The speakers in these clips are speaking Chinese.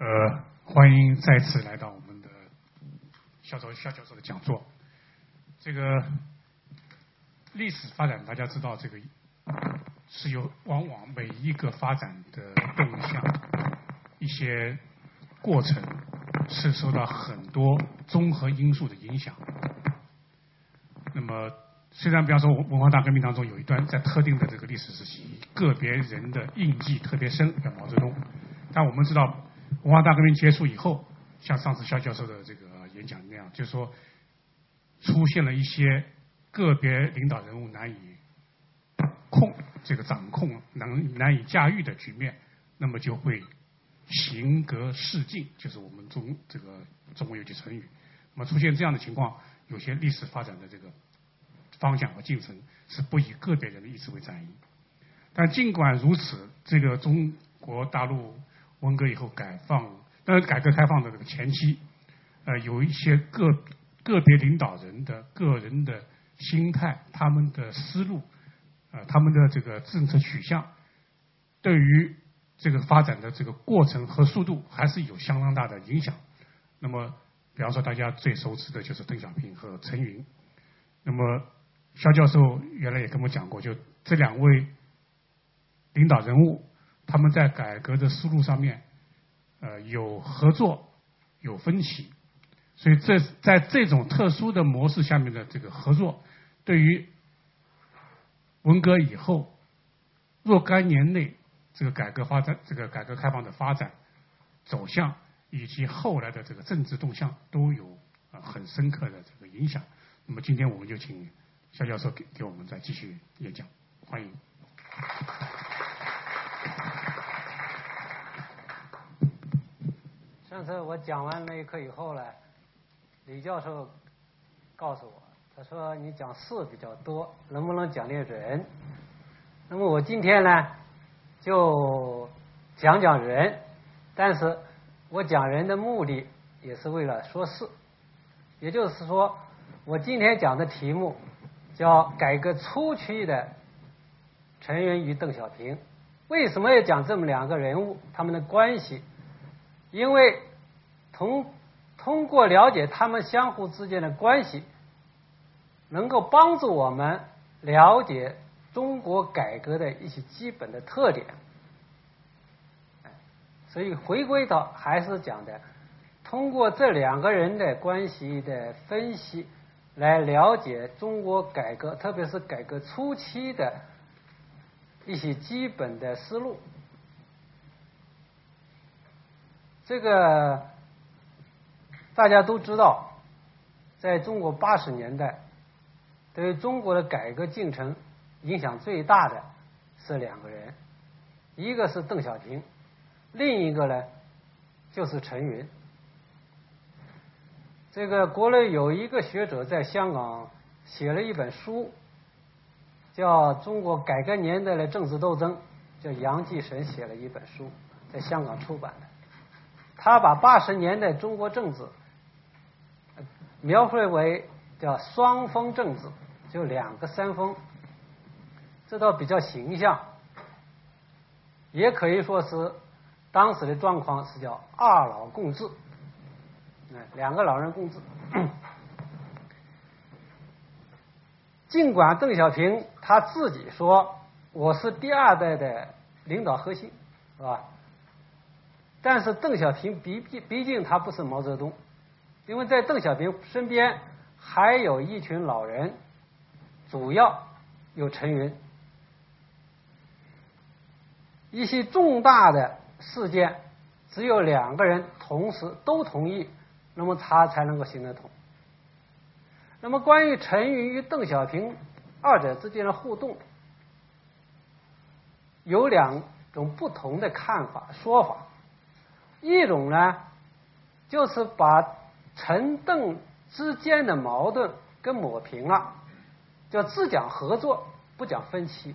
呃，欢迎再次来到我们的肖周肖教授的讲座。这个历史发展，大家知道，这个是由往往每一个发展的动向、一些过程，是受到很多综合因素的影响。那么，虽然比方说文化大革命当中有一段在特定的这个历史时期，个别人的印记特别深，像毛泽东，但我们知道。文化大革命结束以后，像上次肖教授的这个演讲那样，就是说出现了一些个别领导人物难以控这个掌控、难难以驾驭的局面，那么就会行格势尽，就是我们中这个中国有句成语。那么出现这样的情况，有些历史发展的这个方向和进程是不以个别人的意志为转移。但尽管如此，这个中国大陆。文革以后改放，当然改革开放的这个前期，呃，有一些个个别领导人的个人的心态，他们的思路，呃，他们的这个政策取向，对于这个发展的这个过程和速度，还是有相当大的影响。那么，比方说大家最熟知的就是邓小平和陈云。那么，肖教授原来也跟我讲过，就这两位领导人物。他们在改革的思路上面，呃，有合作，有分歧，所以这在这种特殊的模式下面的这个合作，对于文革以后若干年内这个改革发展、这个改革开放的发展走向，以及后来的这个政治动向，都有呃很深刻的这个影响。那么今天我们就请肖教授给给我们再继续演讲，欢迎。上次我讲完那一课以后呢，李教授告诉我，他说你讲事比较多，能不能讲点人？那么我今天呢，就讲讲人，但是我讲人的目的也是为了说事，也就是说，我今天讲的题目叫改革初期的陈云与邓小平。为什么要讲这么两个人物他们的关系？因为通通过了解他们相互之间的关系，能够帮助我们了解中国改革的一些基本的特点。所以回归到还是讲的，通过这两个人的关系的分析，来了解中国改革，特别是改革初期的。一些基本的思路，这个大家都知道，在中国八十年代，对中国的改革进程影响最大的是两个人，一个是邓小平，另一个呢就是陈云。这个国内有一个学者在香港写了一本书。叫中国改革年代的政治斗争，叫杨继绳写了一本书，在香港出版的。他把八十年代中国政治描绘为叫双峰政治，就两个山峰，这倒比较形象。也可以说是当时的状况是叫二老共治，两个老人共治。尽管邓小平他自己说我是第二代的领导核心，是吧？但是邓小平毕毕毕竟他不是毛泽东，因为在邓小平身边还有一群老人，主要有陈云，一些重大的事件只有两个人同时都同意，那么他才能够行得通。那么，关于陈云与邓小平二者之间的互动，有两种不同的看法说法。一种呢，就是把陈邓之间的矛盾跟抹平了，叫只讲合作，不讲分歧。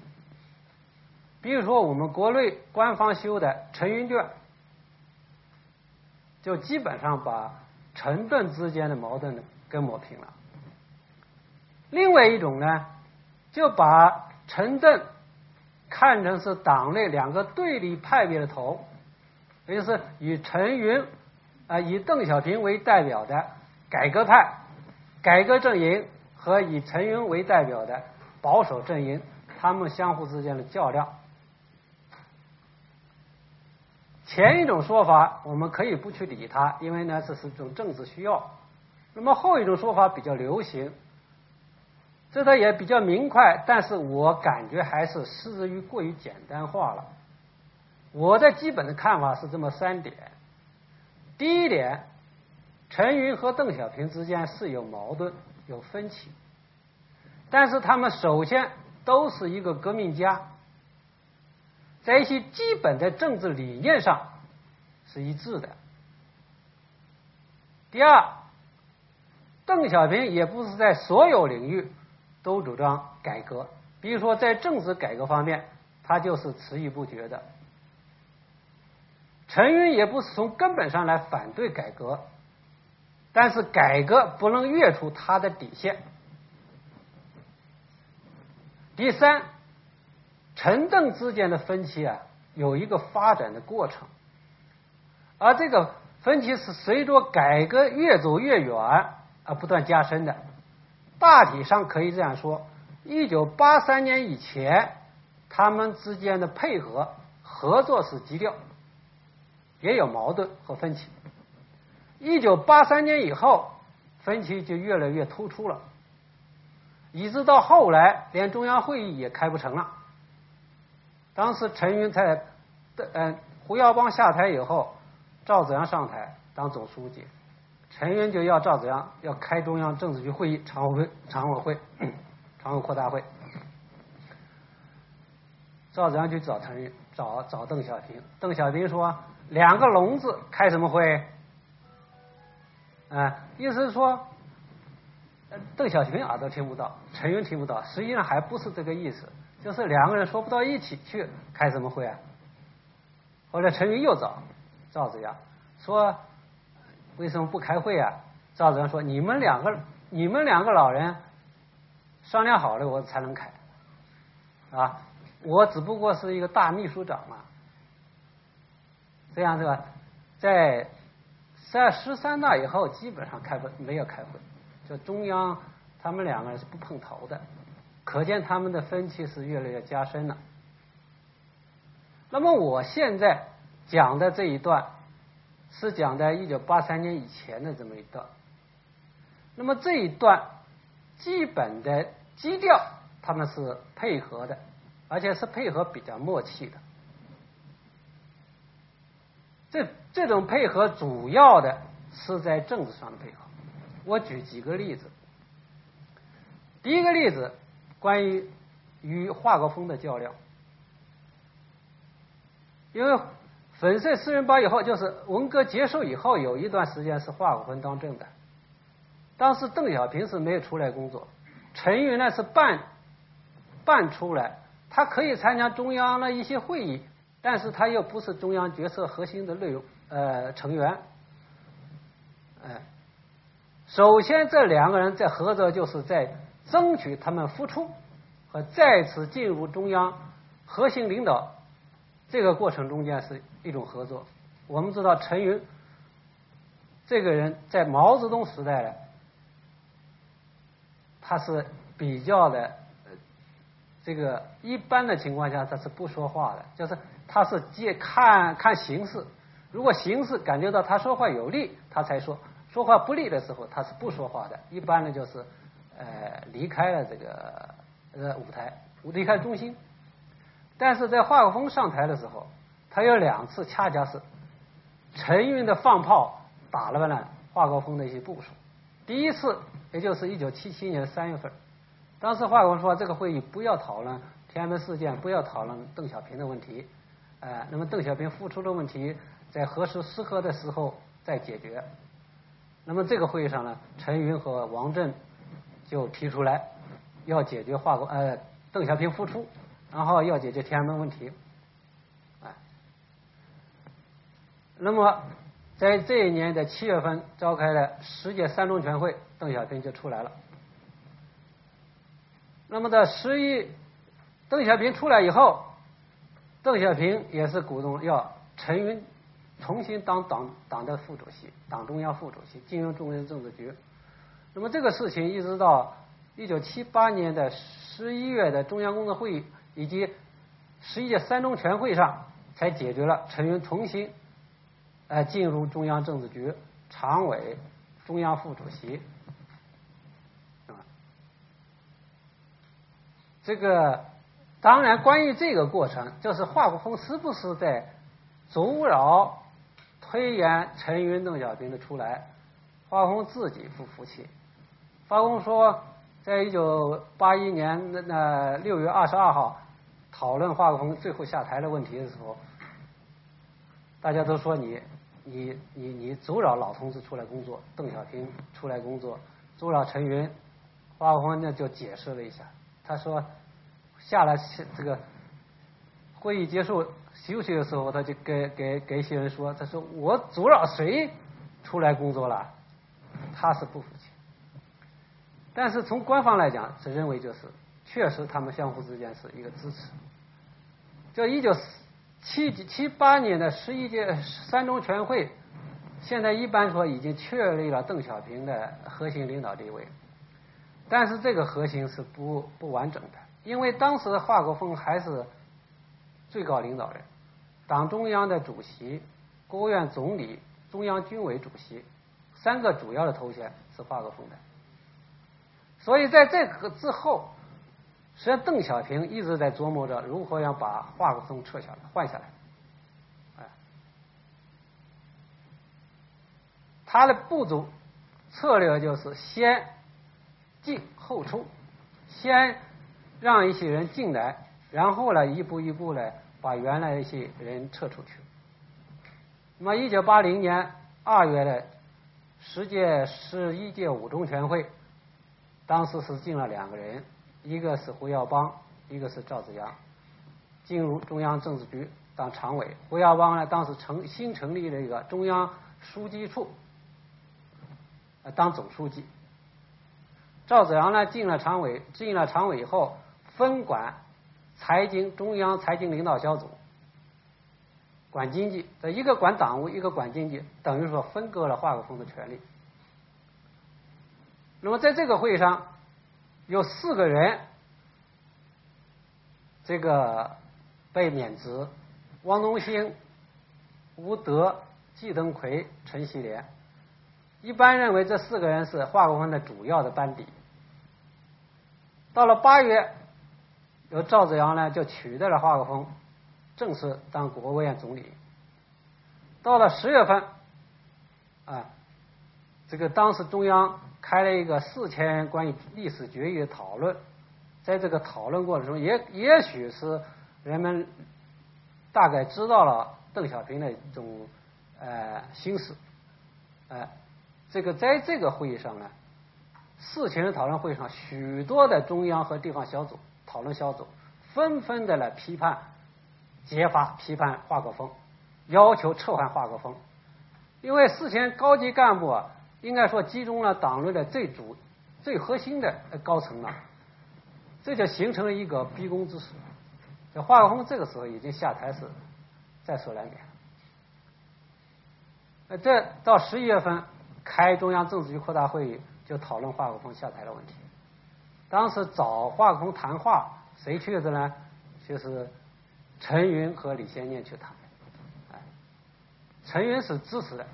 比如说，我们国内官方修的《陈云卷》，就基本上把陈邓之间的矛盾呢跟抹平了。另外一种呢，就把陈邓看成是党内两个对立派别的头，也就是与陈云啊以邓小平为代表的改革派、改革阵营和以陈云为代表的保守阵营，他们相互之间的较量。前一种说法我们可以不去理它，因为呢这是一种政治需要。那么后一种说法比较流行，这个也比较明快，但是我感觉还是失之于过于简单化了。我的基本的看法是这么三点：第一点，陈云和邓小平之间是有矛盾、有分歧，但是他们首先都是一个革命家。在一些基本的政治理念上是一致的。第二，邓小平也不是在所有领域都主张改革，比如说在政治改革方面，他就是迟疑不决的。陈云也不是从根本上来反对改革，但是改革不能越出他的底线。第三。陈邓之间的分歧啊，有一个发展的过程，而这个分歧是随着改革越走越远而不断加深的。大体上可以这样说：一九八三年以前，他们之间的配合合作是基调，也有矛盾和分歧。一九八三年以后，分歧就越来越突出了，一直到后来，连中央会议也开不成了。当时陈云在，嗯，胡耀邦下台以后，赵紫阳上台当总书记，陈云就要赵紫阳要开中央政治局会议常委会常委会 常委扩大会，赵紫阳就找陈云找找邓小平，邓小平说两个聋子开什么会？啊，意思是说，邓小平耳朵听不到，陈云听不到，实际上还不是这个意思。就是两个人说不到一起去，开什么会啊？后来陈云又找赵子阳说：“为什么不开会啊？”赵子阳说：“你们两个，你们两个老人商量好了，我才能开啊！我只不过是一个大秘书长嘛。这样是吧，在在十三大以后，基本上开会没有开会，就中央他们两个人是不碰头的。”可见他们的分歧是越来越加深了。那么我现在讲的这一段是讲在一九八三年以前的这么一段。那么这一段基本的基调他们是配合的，而且是配合比较默契的。这这种配合主要的是在政治上的配合。我举几个例子。第一个例子。关于与华国锋的较量，因为粉碎四人帮以后，就是文革结束以后，有一段时间是华国锋当政的。当时邓小平是没有出来工作，陈云呢是半半出来，他可以参加中央的一些会议，但是他又不是中央决策核心的内容呃成员。哎，首先这两个人在合作，就是在。争取他们复出和再次进入中央核心领导这个过程中间是一种合作。我们知道陈云这个人在毛泽东时代呢，他是比较的这个一般的情况下他是不说话的，就是他是借看看形势，如果形势感觉到他说话有利，他才说；说话不利的时候，他是不说话的。一般呢就是。呃，离开了这个呃舞台，离开中心。但是在华国锋上台的时候，他有两次恰恰是陈云的放炮打了呢华国锋的一些部署。第一次，也就是一九七七年的三月份，当时华国锋说这个会议不要讨论天安门事件，不要讨论邓小平的问题，呃，那么邓小平复出的问题在何时适合的时候再解决。那么这个会议上呢，陈云和王震。就提出来要解决华国呃邓小平复出，然后要解决天安门问题，哎，那么在这一年的七月份召开的十届三中全会，邓小平就出来了。那么在十一，邓小平出来以后，邓小平也是鼓动要陈云重新当党党的副主席，党中央副主席，进入中央政治局。那么这个事情一直到一九七八年的十一月的中央工作会议以及十一届三中全会上才解决了陈云重新呃进入中央政治局常委、中央副主席。啊，这个当然，关于这个过程，就是华国锋是不是在阻扰、推延陈云、邓小平的出来？华国锋自己不服气。华国锋说，在一九八一年那那六月二十二号讨论华国锋最后下台的问题的时候，大家都说你你你你阻扰老同志出来工作，邓小平出来工作，阻扰陈云。华国锋呢就解释了一下，他说。下来，这个会议结束休息的时候，他就给给给一些人说：“他说我阻扰谁出来工作了？他是不服气。但是从官方来讲，是认为就是确实他们相互之间是一个支持。就一九七七八年的十一届三中全会，现在一般说已经确立了邓小平的核心领导地位，但是这个核心是不不完整的。因为当时的华国锋还是最高领导人，党中央的主席、国务院总理、中央军委主席三个主要的头衔是华国锋的，所以在这个之后，实际上邓小平一直在琢磨着如何要把华国锋撤下来、换下来，他的步骤策略就是先进后出，先。让一些人进来，然后呢，一步一步呢把原来一些人撤出去。那么，一九八零年二月的十届十一届五中全会，当时是进了两个人，一个是胡耀邦，一个是赵紫阳，进入中央政治局当常委。胡耀邦呢，当时成新成立了一个中央书记处，当总书记。赵紫阳呢，进了常委，进了常委以后。分管财经，中央财经领导小组管经济，这一个管党务，一个管经济，等于说分割了华国锋的权利。那么在这个会上，有四个人这个被免职：汪东兴、吴德、季登奎、陈锡联。一般认为这四个人是华国锋的主要的班底。到了八月。由赵紫阳呢就取代了华国锋，正式当国务院总理。到了十月份，啊，这个当时中央开了一个四千关于历史决议的讨论，在这个讨论过程中，也也许是人们大概知道了邓小平的一种呃心思，呃，这个在这个会议上呢，四千人讨论会上，许多的中央和地方小组。讨论小组纷纷的来批判、揭发、批判华国锋，要求撤换华国锋。因为事前高级干部啊，应该说集中了党内的最主、最核心的高层了，这就形成了一个逼宫之势。这华国锋这个时候已经下台是在所难免。呃，这到十一月份开中央政治局扩大会议，就讨论华国锋下台的问题。当时找华国锋谈话，谁去的呢？就是陈云和李先念去谈。哎，陈云是支持的，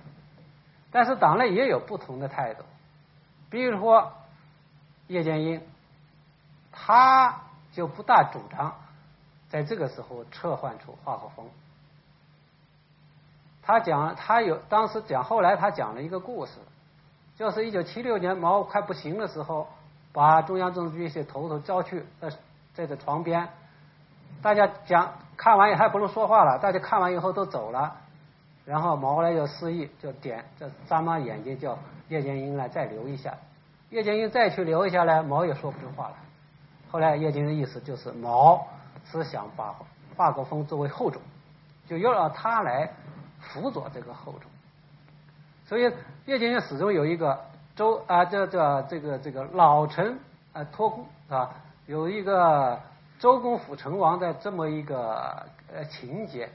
但是党内也有不同的态度。比如说叶剑英，他就不大主张在这个时候撤换出华国锋。他讲，他有当时讲，后来他讲了一个故事，就是一九七六年毛快不行的时候。把中央政治局一些头头叫去，在在这床边，大家讲看完也还不能说话了，大家看完以后都走了，然后毛来就示意，就点这眨巴眼睛叫叶剑英来再留一下，叶剑英再去留一下呢，毛也说不出话来。后来叶剑英的意思就是毛是想把华国锋作为后种，就要让他来辅佐这个后种，所以叶剑英始终有一个。周啊，这这这个这个老臣啊托孤是吧？有一个周公辅成王的这么一个呃情节，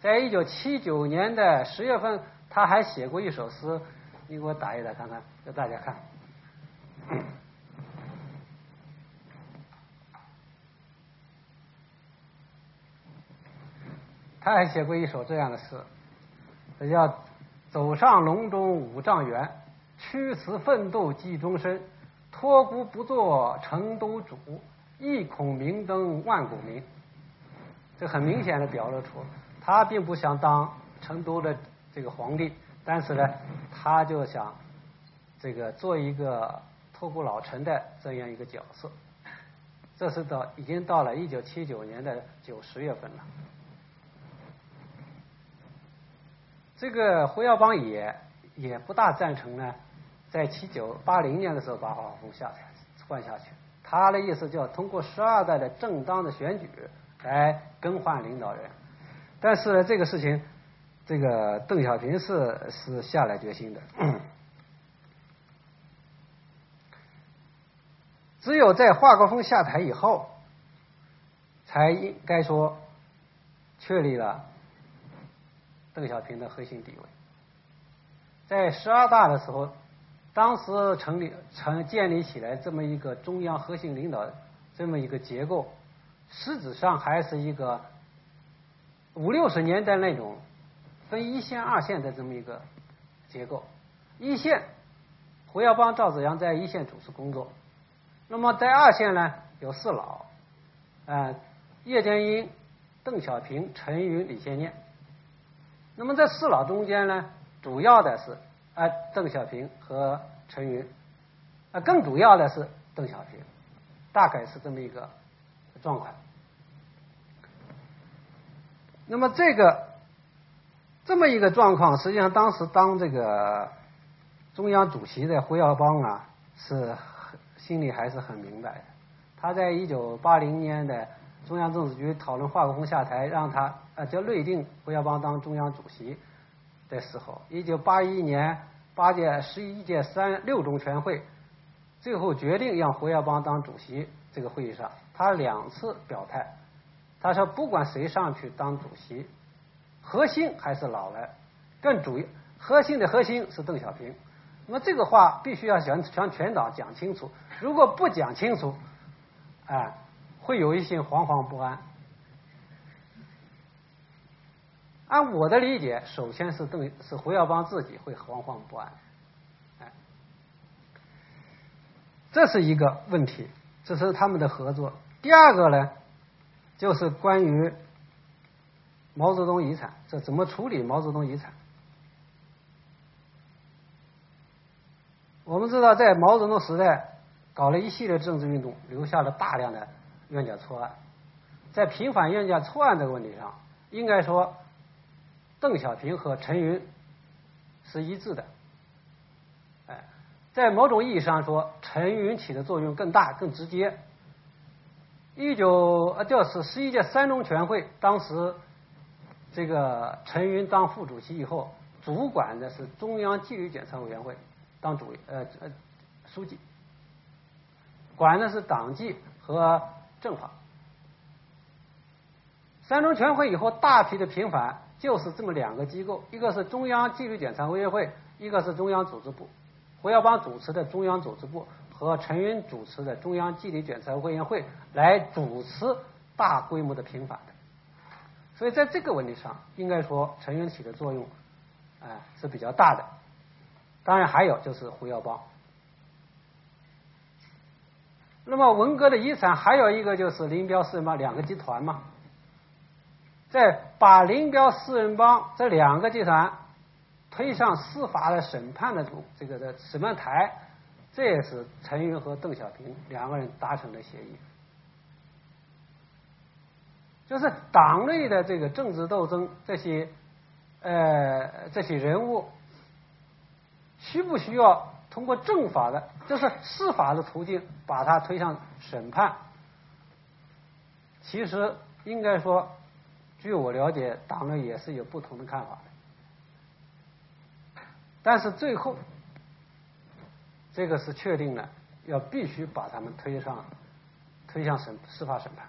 在一九七九年的十月份，他还写过一首诗，你给我打一打看看，给大家看。他还写过一首这样的诗，这叫“走上隆中五丈原，屈辞奋斗记终身，托孤不做成都主，一孔明灯万古名。”这很明显的表露出，他并不想当成都的这个皇帝，但是呢，他就想这个做一个托孤老臣的这样一个角色。这是到已经到了一九七九年的九十月份了。这个胡耀邦也也不大赞成呢，在七九八零年的时候把华国锋下台换下去。他的意思就要通过十二代的正当的选举来更换领导人。但是，这个事情，这个邓小平是是下了决心的。只有在华国锋下台以后，才应该说确立了。邓小平的核心地位，在十二大的时候，当时成立、成建立起来这么一个中央核心领导这么一个结构，实质上还是一个五六十年代那种分一线、二线的这么一个结构。一线，胡耀邦、赵紫阳在一线主持工作，那么在二线呢，有四老，啊，叶剑英、邓小平、陈云、李先念。那么在四老中间呢，主要的是啊邓小平和陈云，啊更主要的是邓小平，大概是这么一个状况。那么这个这么一个状况，实际上当时当这个中央主席的胡耀邦啊，是心里还是很明白的。他在一九八零年的。中央政治局讨论华国锋下台，让他呃叫内定胡耀邦当中央主席的时候，一九八一年八届十一届三六中全会最后决定让胡耀邦当主席。这个会议上，他两次表态，他说不管谁上去当主席，核心还是老来，更主要核心的核心是邓小平。那么这个话必须要向向全党讲清楚，如果不讲清楚，啊。会有一些惶惶不安。按我的理解，首先是邓是胡耀邦自己会惶惶不安，哎，这是一个问题，这是他们的合作。第二个呢，就是关于毛泽东遗产，这怎么处理毛泽东遗产？我们知道，在毛泽东时代搞了一系列政治运动，留下了大量的。冤假错案，在平反冤假错案这个问题上，应该说，邓小平和陈云是一致的。哎，在某种意义上说，陈云起的作用更大、更直接。一九呃，就是十一届三中全会，当时这个陈云当副主席以后，主管的是中央纪律检查委员会，当主呃呃书记，管的是党纪和。政法，三中全会以后大批的平反，就是这么两个机构，一个是中央纪律检查委员会，一个是中央组织部。胡耀邦主持的中央组织部和陈云主持的中央纪律检查委员会来主持大规模的平反的。所以在这个问题上，应该说陈云起的作用，哎是比较大的。当然还有就是胡耀邦。那么文革的遗产还有一个就是林彪是什么两个集团嘛，在把林彪四人帮这两个集团推上司法的审判的这个的审判台，这也是陈云和邓小平两个人达成的协议，就是党内的这个政治斗争，这些呃这些人物需不需要？通过政法的，就是司法的途径，把他推上审判。其实应该说，据我了解，党内也是有不同的看法的。但是最后，这个是确定了，要必须把他们推上，推向审司法审判。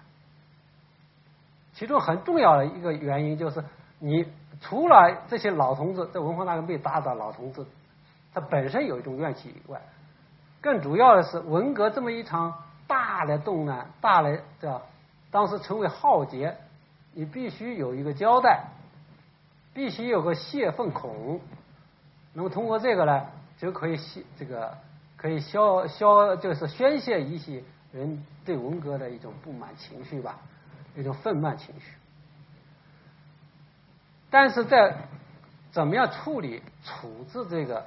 其中很重要的一个原因就是，你除了这些老同志，在文化大革命打倒老同志，他本身有一种怨气以外，更主要的是文革这么一场大的动乱，大的叫当时成为浩劫，你必须有一个交代，必须有个泄愤孔，那么通过这个呢，就可以泄这个可以消消就是宣泄一些人对文革的一种不满情绪吧，一种愤懑情绪。但是在怎么样处理处置这个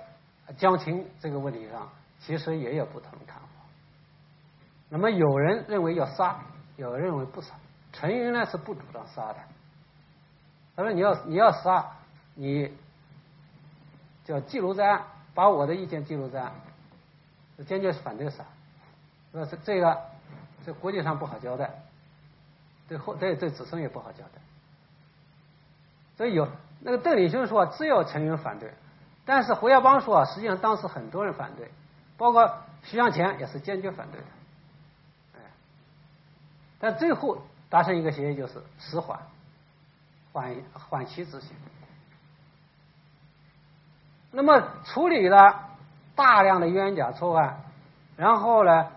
江青这个问题上，其实也有不同的看法。那么有人认为要杀，有人认为不杀。陈云呢是不主张杀的，他说你要你要杀，你叫记录在案，把我的意见记录在案，坚决反对杀。说这这个在国际上不好交代，对后对对子孙也不好交代。所以有那个邓丽君说只有陈云反对，但是胡耀邦说实际上当时很多人反对，包括徐向前也是坚决反对的，哎，但最后达成一个协议就是迟缓，缓缓期执行。那么处理了大量的冤假错案，然后呢，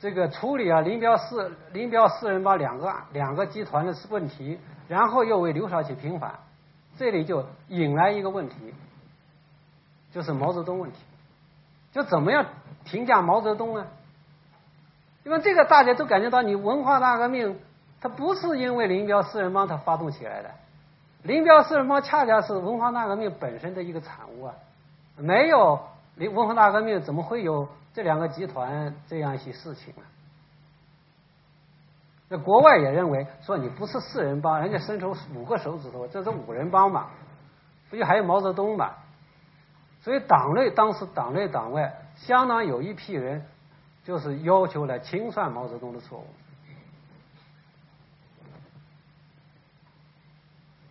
这个处理了林彪四林彪四人帮两个两个集团的问题。然后又为刘少奇平反，这里就引来一个问题，就是毛泽东问题，就怎么样评价毛泽东呢？因为这个大家都感觉到，你文化大革命它不是因为林彪四人帮他发动起来的，林彪四人帮恰恰是文化大革命本身的一个产物啊，没有林文化大革命怎么会有这两个集团这样一些事情呢？那国外也认为说你不是四人帮，人家伸出五个手指头，这是五人帮嘛？不就还有毛泽东嘛？所以党内当时党内党外相当有一批人，就是要求来清算毛泽东的错误。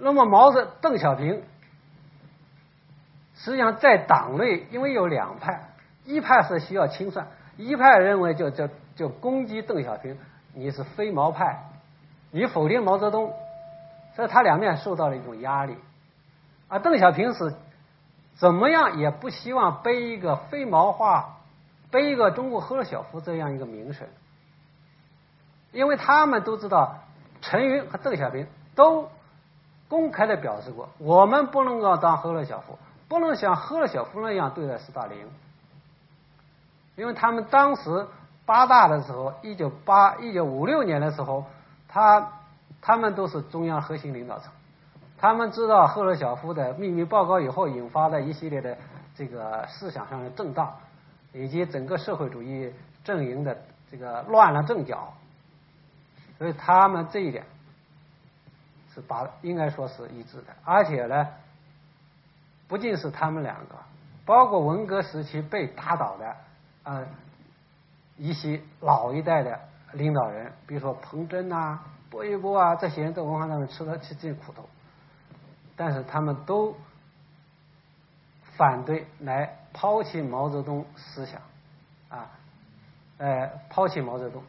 那么毛泽邓小平，实际上在党内因为有两派，一派是需要清算，一派认为就就就攻击邓小平。你是非毛派，你否定毛泽东，所以他两面受到了一种压力。而邓小平是怎么样也不希望背一个非毛化、背一个中国赫鲁晓夫这样一个名声，因为他们都知道陈云和邓小平都公开的表示过，我们不能够当赫鲁晓夫，不能像赫鲁晓夫那样对待斯大林，因为他们当时。八大的时候，一九八一九五六年的时候，他他们都是中央核心领导层，他们知道赫鲁晓夫的秘密报告以后引发的一系列的这个思想上的震荡，以及整个社会主义阵营的这个乱了阵脚，所以他们这一点是把应该说是一致的，而且呢，不仅是他们两个，包括文革时期被打倒的，呃。一些老一代的领导人，比如说彭真呐、薄一波啊，这些人在文化上面吃了吃尽苦头，但是他们都反对来抛弃毛泽东思想啊，呃，抛弃毛泽东。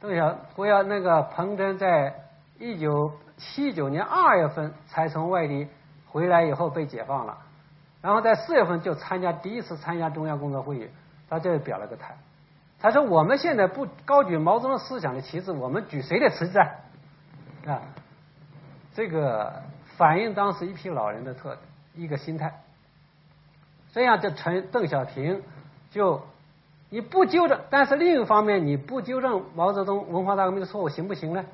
邓小不要那个彭真在一九七九年二月份才从外地回来以后被解放了，然后在四月份就参加第一次参加中央工作会议。他这表了个态，他说：“我们现在不高举毛泽东思想的旗帜，我们举谁的旗帜？”啊，这个反映当时一批老人的特一个心态。这样，这陈邓小平就你不纠正，但是另一方面你不纠正毛泽东文化大革命的错误行不行呢？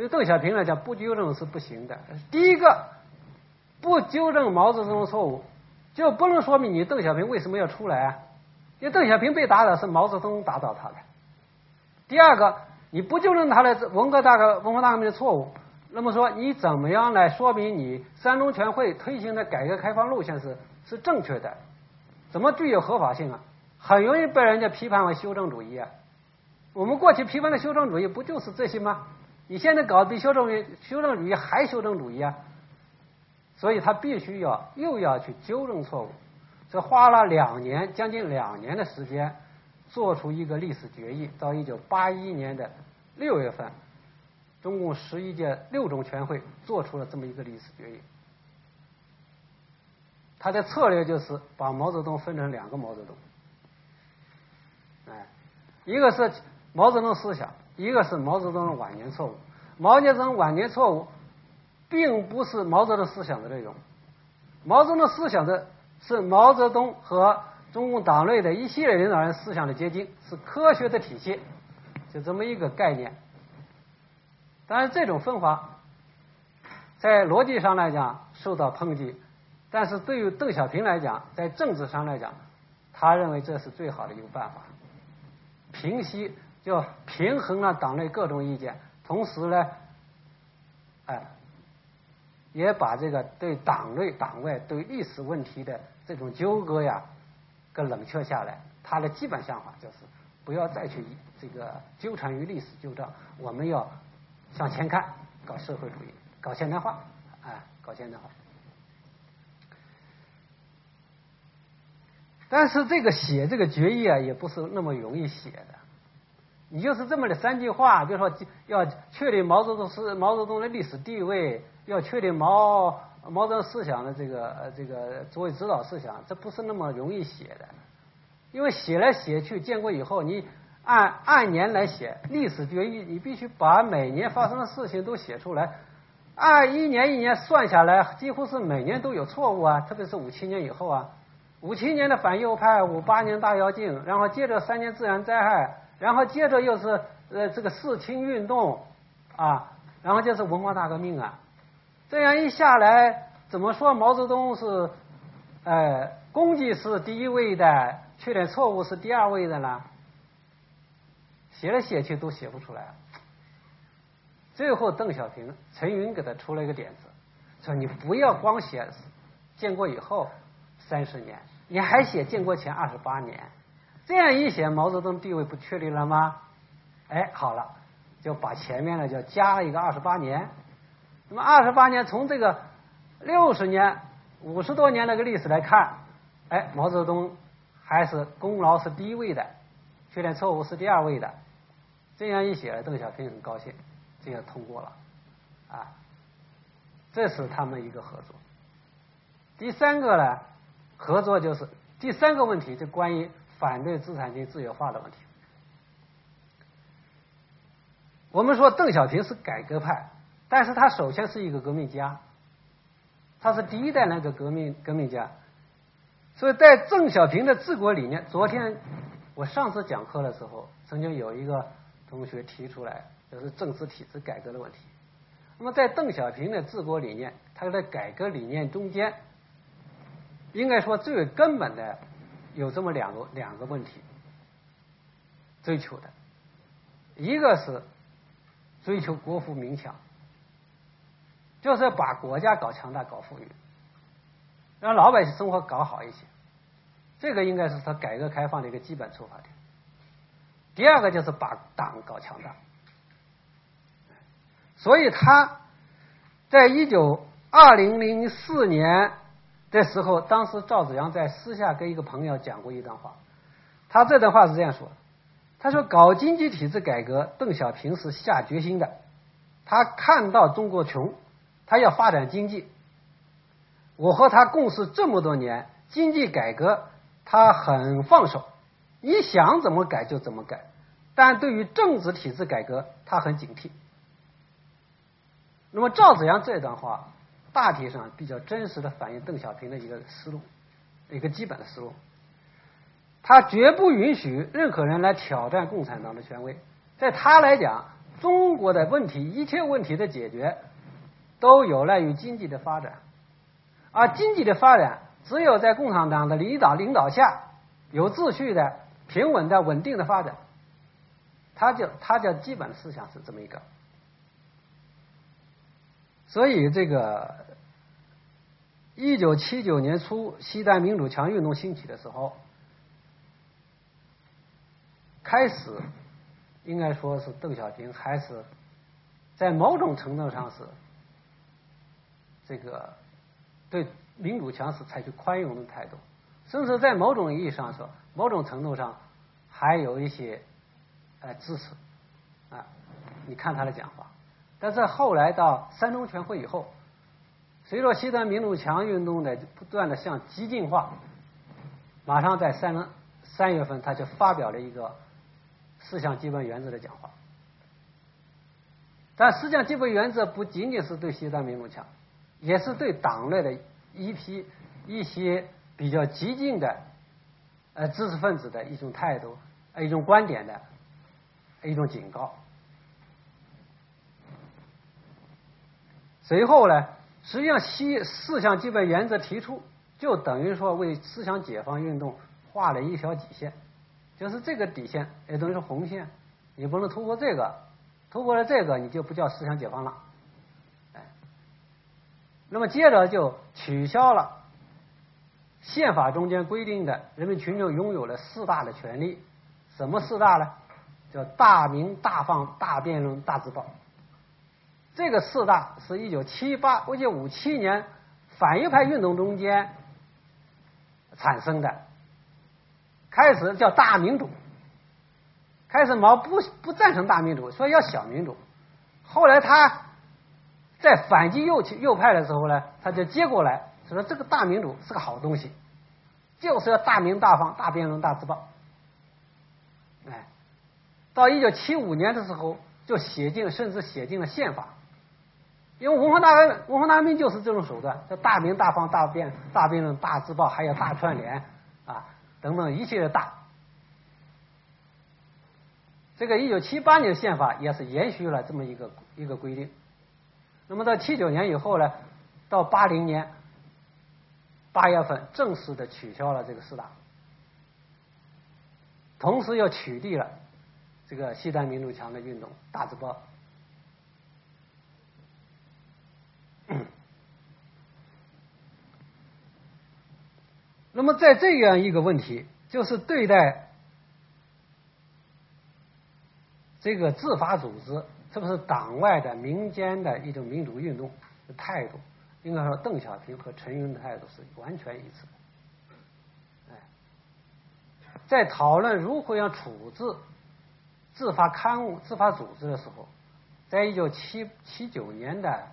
对邓小平来讲，不纠正是不行的。第一个，不纠正毛泽东的错误。就不能说明你邓小平为什么要出来啊？因为邓小平被打倒是毛泽东打倒他的。第二个，你不纠正他的文革大革文化大革命的错误，那么说你怎么样来说明你三中全会推行的改革开放路线是是正确的？怎么具有合法性啊？很容易被人家批判为修正主义啊！我们过去批判的修正主义不就是这些吗？你现在搞比修正主义修正主义还修正主义啊？所以他必须要又要去纠正错误，这花了两年，将近两年的时间，做出一个历史决议。到一九八一年的六月份，中共十一届六中全会做出了这么一个历史决议。他的策略就是把毛泽东分成两个毛泽东，哎，一个是毛泽东思想，一个是毛泽东的晚年错误。毛泽东晚年错误，并不是毛泽东思想的内容，毛泽东思想的是毛泽东和中共党内的一系列领导人思想的结晶，是科学的体系，就这么一个概念。当然，这种分法在逻辑上来讲受到抨击，但是对于邓小平来讲，在政治上来讲，他认为这是最好的一个办法，平息就平衡了党内各种意见。同时呢，哎，也把这个对党内党外对历史问题的这种纠葛呀，给冷却下来。他的基本想法就是，不要再去这个纠缠于历史旧账，我们要向前看，搞社会主义，搞现代化，哎，搞现代化。但是这个写这个决议啊，也不是那么容易写的。你就是这么的三句话，就说要确立毛泽东是毛泽东的历史地位，要确立毛毛泽东思想的这个这个作为指导思想，这不是那么容易写的。因为写来写去，建国以后，你按按年来写历史决议，你必须把每年发生的事情都写出来。按一年一年算下来，几乎是每年都有错误啊，特别是五七年以后啊，五七年的反右派，五八年大跃进，然后接着三年自然灾害。然后接着又是呃这个四清运动啊，然后就是文化大革命啊，这样一下来，怎么说毛泽东是呃功绩是第一位的，缺点错误是第二位的呢？写来写去都写不出来。最后邓小平、陈云给他出了一个点子，说你不要光写建国以后三十年，你还写建国前二十八年。这样一写，毛泽东地位不确立了吗？哎，好了，就把前面呢就加了一个二十八年。那么二十八年从这个六十年、五十多年那个历史来看，哎，毛泽东还是功劳是第一位的，缺点错误是第二位的。这样一写，邓小平很高兴，这样通过了啊。这是他们一个合作。第三个呢，合作就是第三个问题，就关于。反对资产阶级自由化的问题。我们说邓小平是改革派，但是他首先是一个革命家，他是第一代那个革命革命家。所以在邓小平的治国理念，昨天我上次讲课的时候，曾经有一个同学提出来，就是政治体制改革的问题。那么在邓小平的治国理念，他的改革理念中间，应该说最为根本的。有这么两个两个问题追求的，一个是追求国富民强，就是把国家搞强大、搞富裕，让老百姓生活搞好一些。这个应该是他改革开放的一个基本出发点。第二个就是把党搞强大，所以他在一九二零零四年。这时候，当时赵子阳在私下跟一个朋友讲过一段话，他这段话是这样说：“他说搞经济体制改革，邓小平是下决心的。他看到中国穷，他要发展经济。我和他共事这么多年，经济改革他很放手，你想怎么改就怎么改。但对于政治体制改革，他很警惕。”那么赵子阳这段话。大体上比较真实的反映邓小平的一个思路，一个基本的思路。他绝不允许任何人来挑战共产党的权威。在他来讲，中国的问题，一切问题的解决，都有赖于经济的发展。而经济的发展，只有在共产党的领导领导下，有秩序的、平稳的、稳定的发展。他就他叫基本思想是这么一个。所以，这个一九七九年初，西单民主墙运动兴起的时候，开始应该说是邓小平还是在某种程度上是这个对民主墙是采取宽容的态度，甚至在某种意义上说，某种程度上还有一些呃支持啊。你看他的讲话。但是后来到三中全会以后，随着西藏民主墙运动的不断的向激进化，马上在三三月份他就发表了一个四项基本原则的讲话。但四项基本原则不仅仅是对西藏民主墙，也是对党内的一批一些比较激进的呃知识分子的一种态度、一种观点的一种警告。随后呢，实际上西四项基本原则提出，就等于说为思想解放运动画了一条底线，就是这个底线也等于是红线，你不能突破这个，突破了这个你就不叫思想解放了。那么接着就取消了宪法中间规定的人民群众拥有了四大的权利，什么四大呢？叫大鸣大放大辩论大自报。这个四大是一九七八、一九五七年反右派运动中间产生的。开始叫大民主，开始毛不不赞成大民主，说要小民主。后来他在反击右右派的时候呢，他就接过来说这个大民主是个好东西，就是要大鸣大放、大辩论、大自报。哎，到一九七五年的时候，就写进，甚至写进了宪法。因为文化大文化大革命就是这种手段，叫大鸣大放、大辩、大辩论、大自报，还有大串联啊等等一系列大。这个一九七八年宪法也是延续了这么一个一个规定。那么到七九年以后呢，到八零年八月份正式的取消了这个四大，同时又取缔了这个西单民主墙的运动大字报。那么，在这样一个问题，就是对待这个自发组织，是不是党外的民间的一种民主运动的态度，应该说，邓小平和陈云的态度是完全一致的。在讨论如何要处置自发刊物、自发组织的时候，在一九七七九年的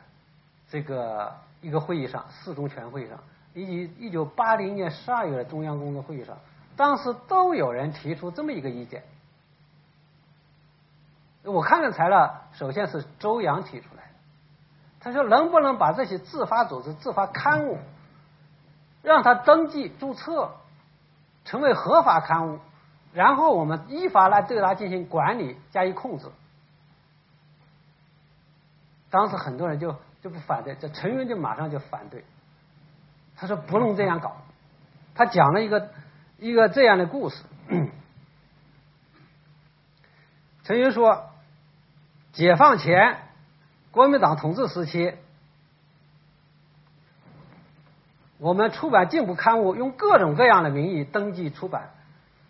这个一个会议上，四中全会上。以及一九八零年十二月的中央工作会议上，当时都有人提出这么一个意见。我看了材料，首先是周扬提出来的，他说能不能把这些自发组织、自发刊物，让他登记注册，成为合法刊物，然后我们依法来对他进行管理、加以控制。当时很多人就就不反对，这陈云就马上就反对。他说不能这样搞，他讲了一个一个这样的故事。陈云说，解放前国民党统治时期，我们出版进步刊物用各种各样的名义登记出版，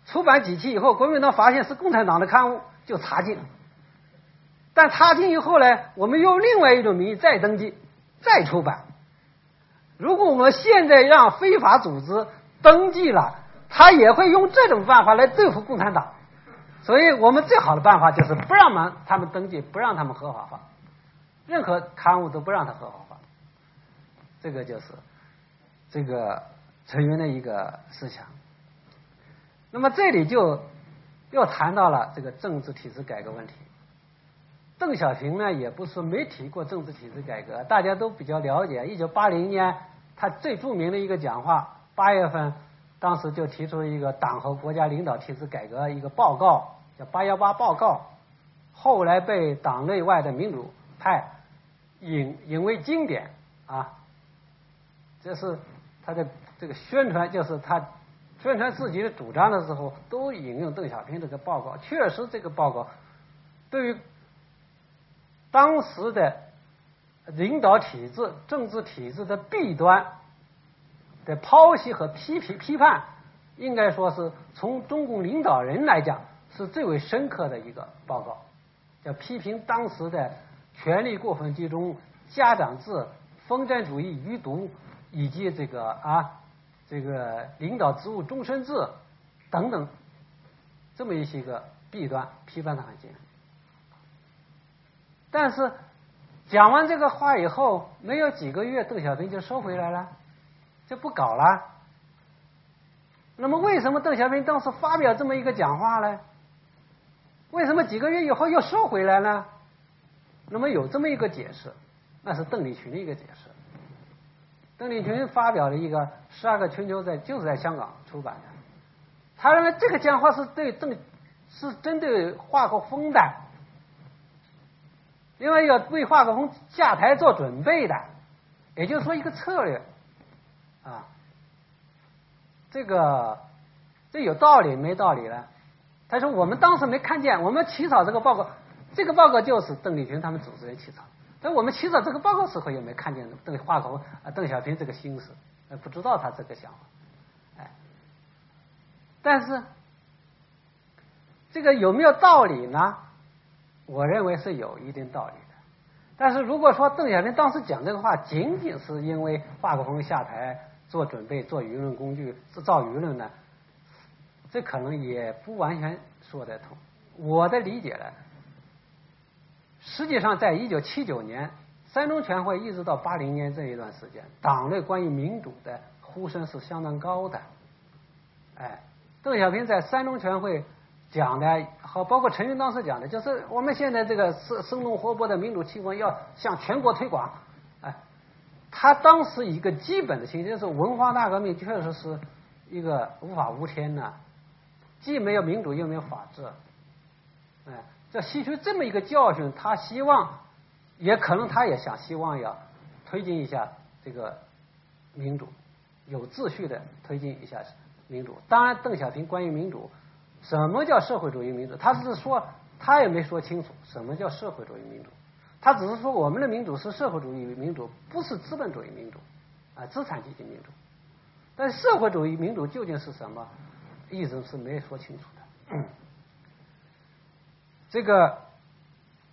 出版几期以后，国民党发现是共产党的刊物就查禁，但查禁以后呢，我们用另外一种名义再登记再出版。如果我们现在让非法组织登记了，他也会用这种办法来对付共产党。所以我们最好的办法就是不让们他们登记，不让他们合法化，任何刊物都不让他合法化。这个就是这个陈云的一个思想。那么这里就又谈到了这个政治体制改革问题。邓小平呢，也不是没提过政治体制改革，大家都比较了解。一九八零年，他最著名的一个讲话，八月份，当时就提出一个党和国家领导体制改革一个报告，叫“八幺八报告”，后来被党内外的民主派引引为经典啊。这是他的这个宣传，就是他宣传自己的主张的时候，都引用邓小平这个报告。确实，这个报告对于当时的领导体制、政治体制的弊端的剖析和批评、批判，应该说是从中共领导人来讲是最为深刻的一个报告，叫批评当时的权力过分集中、家长制、封建主义余毒，以及这个啊这个领导职务终身制等等这么一些个弊端，批判的很严。但是，讲完这个话以后，没有几个月，邓小平就收回来了，就不搞了。那么，为什么邓小平当时发表这么一个讲话呢？为什么几个月以后又收回来呢？那么有这么一个解释，那是邓丽群的一个解释。邓丽群发表了一个《十二个春秋》在就是在香港出版的，他认为这个讲话是对邓是针对华国锋的。另外要为华国锋下台做准备的，也就是说一个策略啊，这个这有道理没道理呢？他说我们当时没看见，我们起草这个报告，这个报告就是邓丽群他们组织人起草。但我们起草这个报告时候也没看见邓华国锋啊邓小平这个心思，不知道他这个想法，哎，但是这个有没有道理呢？我认为是有一定道理的，但是如果说邓小平当时讲这个话，仅仅是因为华国锋下台做准备、做舆论工具、制造舆论呢，这可能也不完全说得通。我的理解呢，实际上在一九七九年三中全会一直到八零年这一段时间，党内关于民主的呼声是相当高的。哎，邓小平在三中全会。讲的，好，包括陈云当时讲的，就是我们现在这个生生动活泼的民主气氛要向全国推广。哎，他当时一个基本的情绪是文化大革命确实是一个无法无天呐，既没有民主又没有法治。哎，这吸取这么一个教训，他希望，也可能他也想希望要推进一下这个民主，有秩序的推进一下民主。当然，邓小平关于民主。什么叫社会主义民主？他是说，他也没说清楚什么叫社会主义民主。他只是说，我们的民主是社会主义民主，不是资本主义民主，啊，资产阶级民主。但社会主义民主究竟是什么，一直是没说清楚的。这个，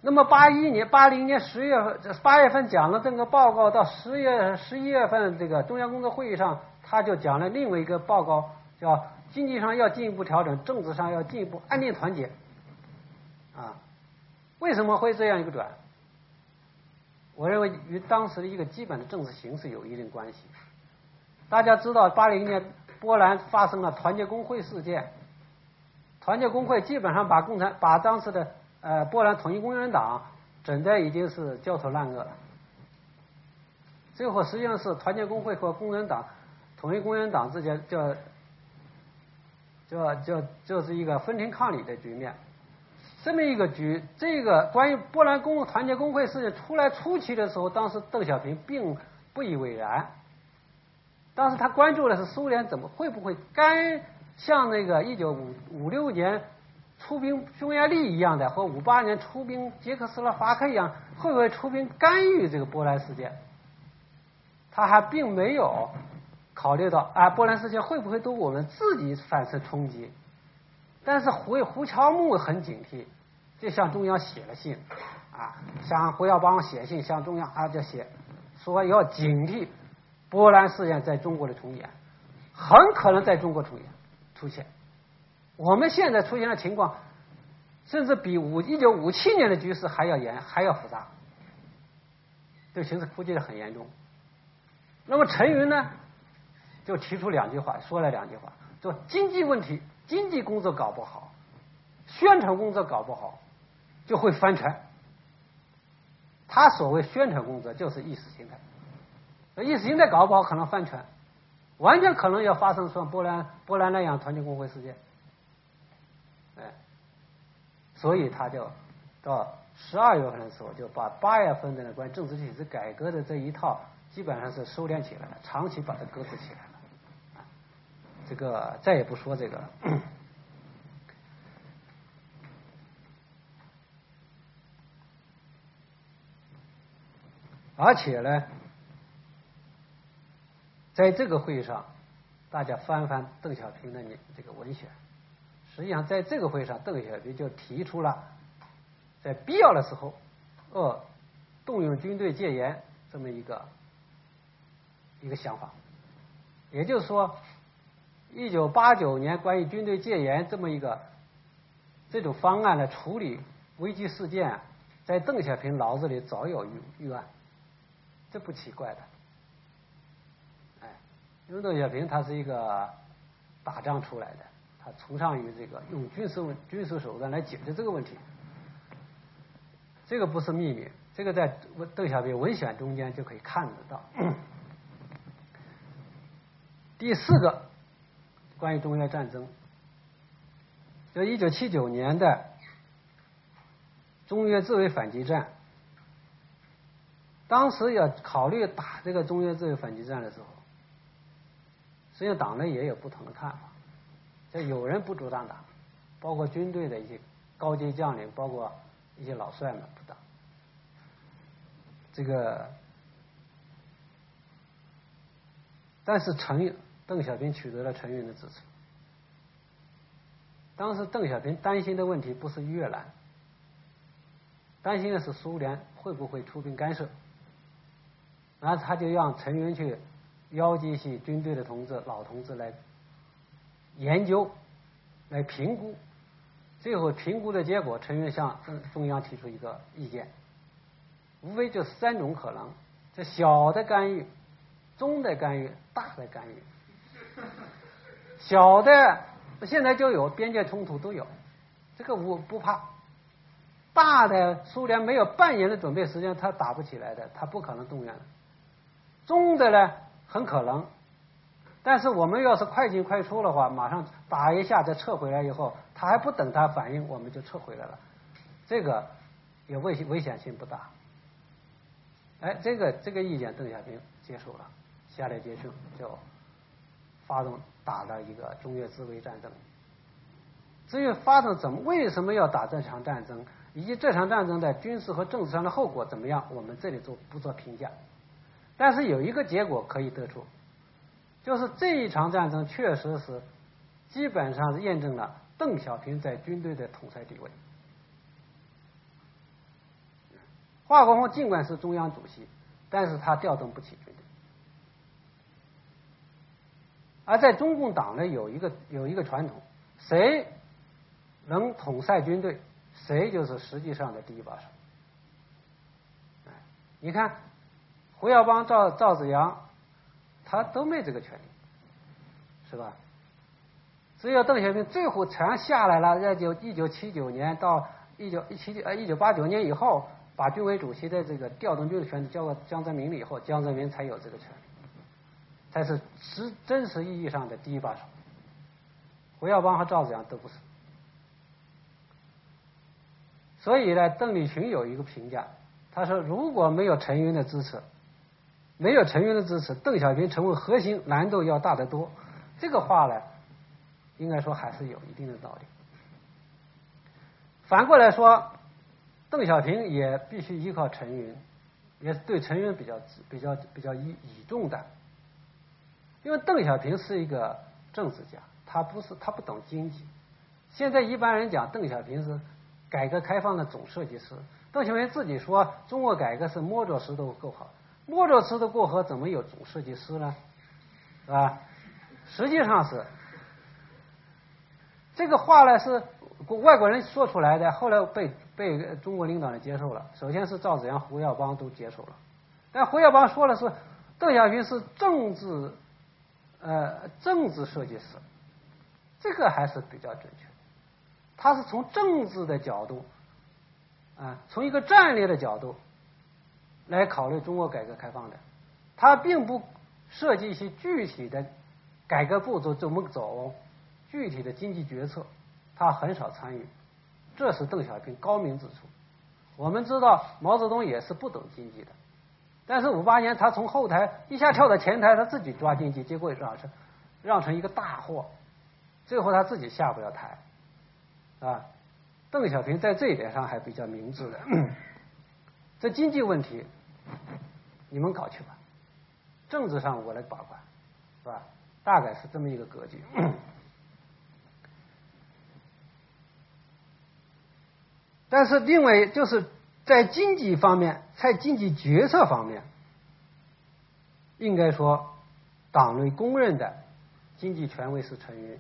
那么八一年、八零年十月份，这八月份讲了这个报告，到十月、十一月份这个中央工作会议上，他就讲了另外一个报告，叫。经济上要进一步调整，政治上要进一步安定团结，啊，为什么会这样一个转？我认为与当时的一个基本的政治形势有一定关系。大家知道，八零年波兰发生了团结工会事件，团结工会基本上把共产把当时的呃波兰统一工人党整的已经是焦头烂额了。最后实际上是团结工会和工人党统一工人党之间叫。就就就是一个分庭抗礼的局面，这么一个局，这个关于波兰工团结工会事件出来初期的时候，当时邓小平并不以为然。当时他关注的是苏联怎么会不会干像那个一九五五六年出兵匈牙利一样的，和五八年出兵捷克斯洛伐克一样，会不会出兵干预这个波兰事件？他还并没有。考虑到啊，波兰事件会不会对我们自己产生冲击？但是胡胡乔木很警惕，就向中央写了信啊，向胡耀邦写信向中央啊，就写说要警惕波兰事件在中国的重演，很可能在中国重演出现。我们现在出现的情况，甚至比五一九五七年的局势还要严还要复杂，这个形势估计的很严重。那么陈云呢？就提出两句话，说了两句话，说经济问题，经济工作搞不好，宣传工作搞不好，就会翻船。他所谓宣传工作就是意识形态，意识形态搞不好可能翻船，完全可能要发生像波兰波兰那样团结工会事件。哎，所以他就到十二月份的时候，就把八月份的关于政治体制改革的这一套，基本上是收敛起来了，长期把它搁置起来了。这个再也不说这个了，而且呢，在这个会议上，大家翻翻邓小平的这个文选，实际上在这个会上，邓小平就提出了在必要的时候，呃，动用军队戒严这么一个一个想法，也就是说。一九八九年关于军队戒严这么一个这种方案来处理危机事件，在邓小平脑子里早有预预案，这不奇怪的。哎，因为邓小平他是一个打仗出来的，他崇尚于这个用军事军事手段来解决这个问题，这个不是秘密，这个在邓小平文选中间就可以看得到。第四个，关于中越战争，就一九七九年的中越自卫反击战，当时要考虑打这个中越自卫反击战的时候，实际上党内也有不同的看法。就有人不主张打，包括军队的一些高级将领，包括一些老帅们不打。这个，但是陈邓小平取得了陈云的支持。当时邓小平担心的问题不是越南，担心的是苏联会不会出兵干涉。然后他就让陈云去邀集一些军队的同志、老同志来研究、来评估。最后评估的结果，陈云向中中央提出一个意见。无非就三种可能：这小的干预、中的干预、大的干预。小的现在就有边界冲突都有，这个我不怕。大的苏联没有半年的准备时间，他打不起来的，他不可能动员。中的呢，很可能，但是我们要是快进快出的话，马上打一下再撤回来以后，他还不等他反应，我们就撤回来了，这个也危危险性不大。哎，这个这个意见邓小平接受了，下来决定就发动打了一个中越自卫战争。至于发动怎么为什么要打这场战争，以及这场战争在军事和政治上的后果怎么样，我们这里做不做评价。但是有一个结果可以得出，就是这一场战争确实是基本上是验证了邓小平在军队的统帅地位。华国锋尽管是中央主席，但是他调动不起军队。而在中共党内有一个有一个传统，谁能统帅军队，谁就是实际上的第一把手。你看胡耀邦、赵赵子阳，他都没这个权利，是吧？只有邓小平最后全下来了，在九一九七九年到一九一七九呃一九八九年以后。把军委主席的这个调动军的权利交给江泽民了以后，江泽民才有这个权利，才是实真实意义上的第一把手。胡耀邦和赵子阳都不是。所以呢，邓丽群有一个评价，他说：“如果没有陈云的支持，没有陈云的支持，邓小平成为核心难度要大得多。”这个话呢，应该说还是有一定的道理。反过来说。邓小平也必须依靠陈云，也是对陈云比较比较比较倚倚重的，因为邓小平是一个政治家，他不是他不懂经济。现在一般人讲邓小平是改革开放的总设计师，邓小平自己说中国改革是摸着石头过河，摸着石头过河怎么有总设计师呢？是吧？实际上是这个话呢是。外国人说出来的，后来被被中国领导人接受了。首先是赵紫阳、胡耀邦都接受了，但胡耀邦说的是邓小平是政治呃政治设计师，这个还是比较准确。他是从政治的角度啊，从一个战略的角度来考虑中国改革开放的，他并不设计一些具体的改革步骤怎么走，具体的经济决策。他很少参与，这是邓小平高明之处。我们知道毛泽东也是不懂经济的，但是五八年他从后台一下跳到前台，他自己抓经济，结果让成让成一个大祸，最后他自己下不了台，啊，邓小平在这一点上还比较明智的。这经济问题你们搞去吧，政治上我来把关，是吧？大概是这么一个格局。但是，另外就是在经济方面，在经济决策方面，应该说，党内公认的经济权威是陈云。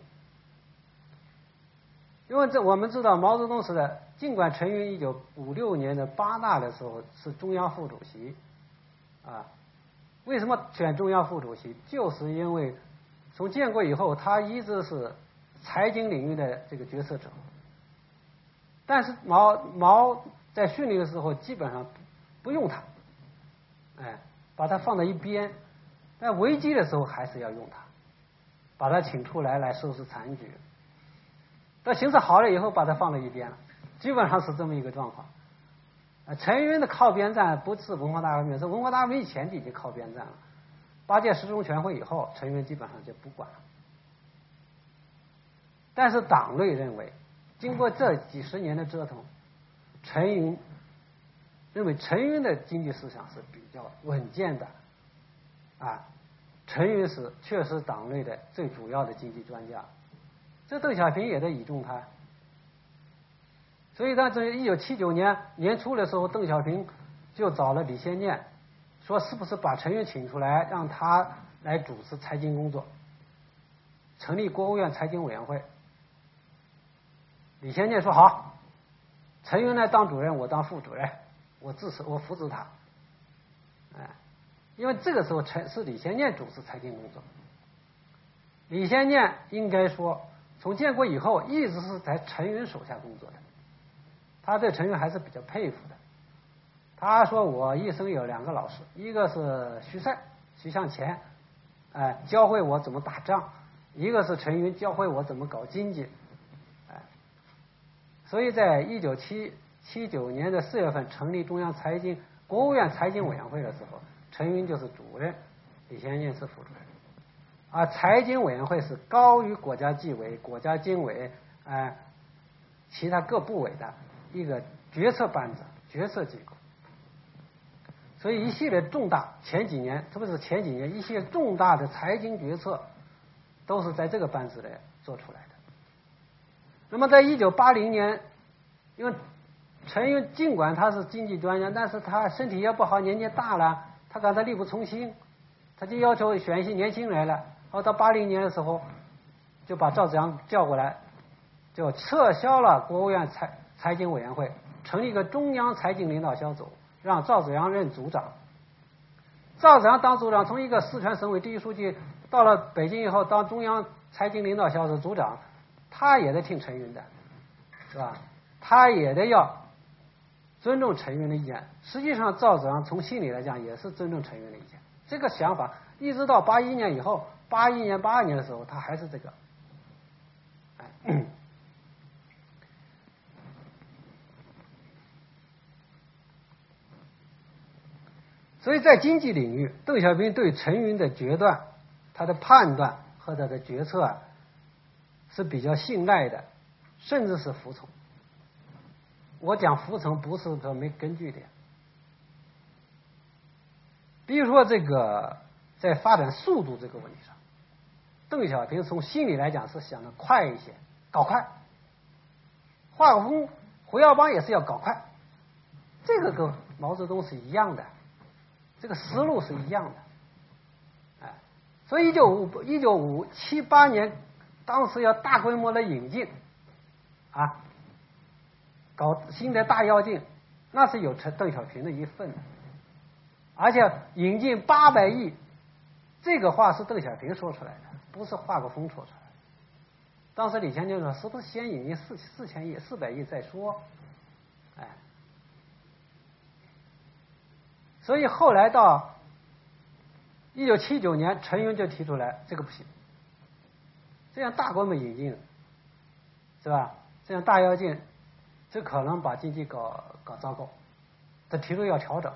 因为这我们知道，毛泽东时代尽管陈云一九五六年的八大的时候是中央副主席，啊，为什么选中央副主席？就是因为从建国以后，他一直是财经领域的这个决策者。但是毛毛在训练的时候基本上不用它，哎，把它放在一边。但危机的时候还是要用它，把它请出来来收拾残局。等形势好了以后，把它放在一边了，基本上是这么一个状况。啊，陈云的靠边站不是文化大革命，是文化大革命以前就已经靠边站了。八届十中全会以后，陈云基本上就不管了。但是党内认为。经过这几十年的折腾，陈云认为陈云的经济思想是比较稳健的，啊，陈云是确实党内的最主要的经济专家，这邓小平也在倚重他，所以在这一九七九年年初的时候，邓小平就找了李先念，说是不是把陈云请出来，让他来主持财经工作，成立国务院财经委员会。李先念说好，陈云来当主任，我当副主任，我支持，我扶持他。哎，因为这个时候陈是李先念主持财经工作。李先念应该说，从建国以后一直是在陈云手下工作的，他对陈云还是比较佩服的。他说我一生有两个老师，一个是徐赛、徐向前，哎，教会我怎么打仗；一个是陈云，教会我怎么搞经济。所以在一九七七九年的四月份成立中央财经国务院财经委员会的时候，陈云就是主任，李先念是副主任。而财经委员会是高于国家纪委、国家经委啊其他各部委的一个决策班子、决策机构。所以一系列重大前几年，特别是前几年一些重大的财经决策，都是在这个班子里做出来的。那么，在一九八零年，因为陈云尽管他是经济专家，但是他身体也不好，年纪大了，他感到力不从心，他就要求选一些年轻人来。后到八零年的时候，就把赵紫阳叫过来，就撤销了国务院财财经委员会，成立一个中央财经领导小组，让赵紫阳任组长。赵紫阳当组长，从一个四川省委第一书记，到了北京以后，当中央财经领导小组组长。他也得听陈云的，是吧？他也得要尊重陈云的意见。实际上，赵子阳从心里来讲也是尊重陈云的意见。这个想法一直到八一年以后，八一年、八二年的时候，他还是这个。所以在经济领域，邓小平对陈云的决断、他的判断和他的决策啊。是比较信赖的，甚至是服从。我讲服从不是说没根据的。比如说这个在发展速度这个问题上，邓小平从心里来讲是想的快一些，搞快。华国锋、胡耀邦也是要搞快，这个跟毛泽东是一样的，这个思路是一样的。哎，所以一九五一九五七八年。当时要大规模的引进，啊，搞新的大药进，那是有陈邓小平的一份的，而且引进八百亿，这个话是邓小平说出来的，不是华国锋说出来的。当时李先念说：“是不是先引进四四千亿、四百亿再说？”哎，所以后来到一九七九年，陈云就提出来，这个不行。这样大规模引进，是吧？这样大跃进，这可能把经济搞搞糟糕。他提出要调整，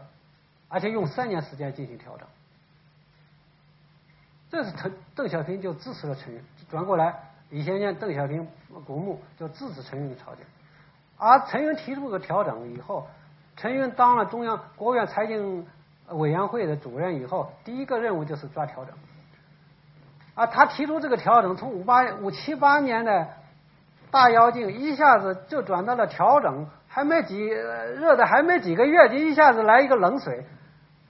而且用三年时间进行调整。这是陈邓小平就支持了陈云，转过来李先念、邓小平、国务就支持陈云的朝廷。而陈云提出个调整以后，陈云当了中央国务院财经委员会的主任以后，第一个任务就是抓调整。啊，他提出这个调整，从五八五七八年的大妖精一下子就转到了调整，还没几热的还没几个月，就一下子来一个冷水，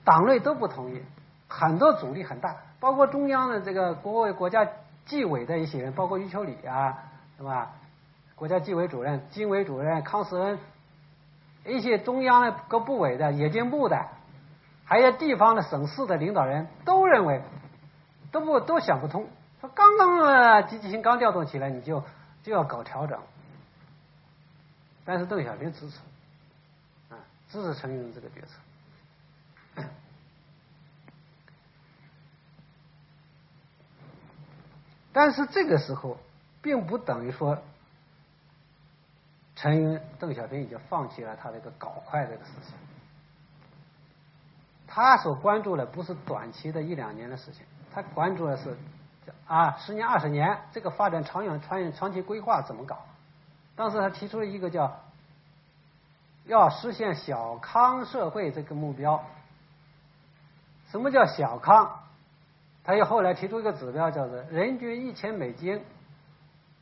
党内都不同意，很多阻力很大，包括中央的这个国国家纪委的一些人，包括余秋里啊，是吧？国家纪委主任、经委主任康世恩，一些中央的各部委的、冶金部的，还有地方的省市的领导人都认为，都不都想不通，说刚刚积极性刚调动起来，你就就要搞调整。但是邓小平支持，啊，支持陈云这个决策。但是这个时候，并不等于说，陈云、邓小平已经放弃了他这个搞快这个事情。他所关注的不是短期的一两年的事情，他关注的是啊，十年、二十年这个发展长远、长远、长期规划怎么搞。当时他提出了一个叫要实现小康社会这个目标。什么叫小康？他又后来提出一个指标，叫做人均一千美金，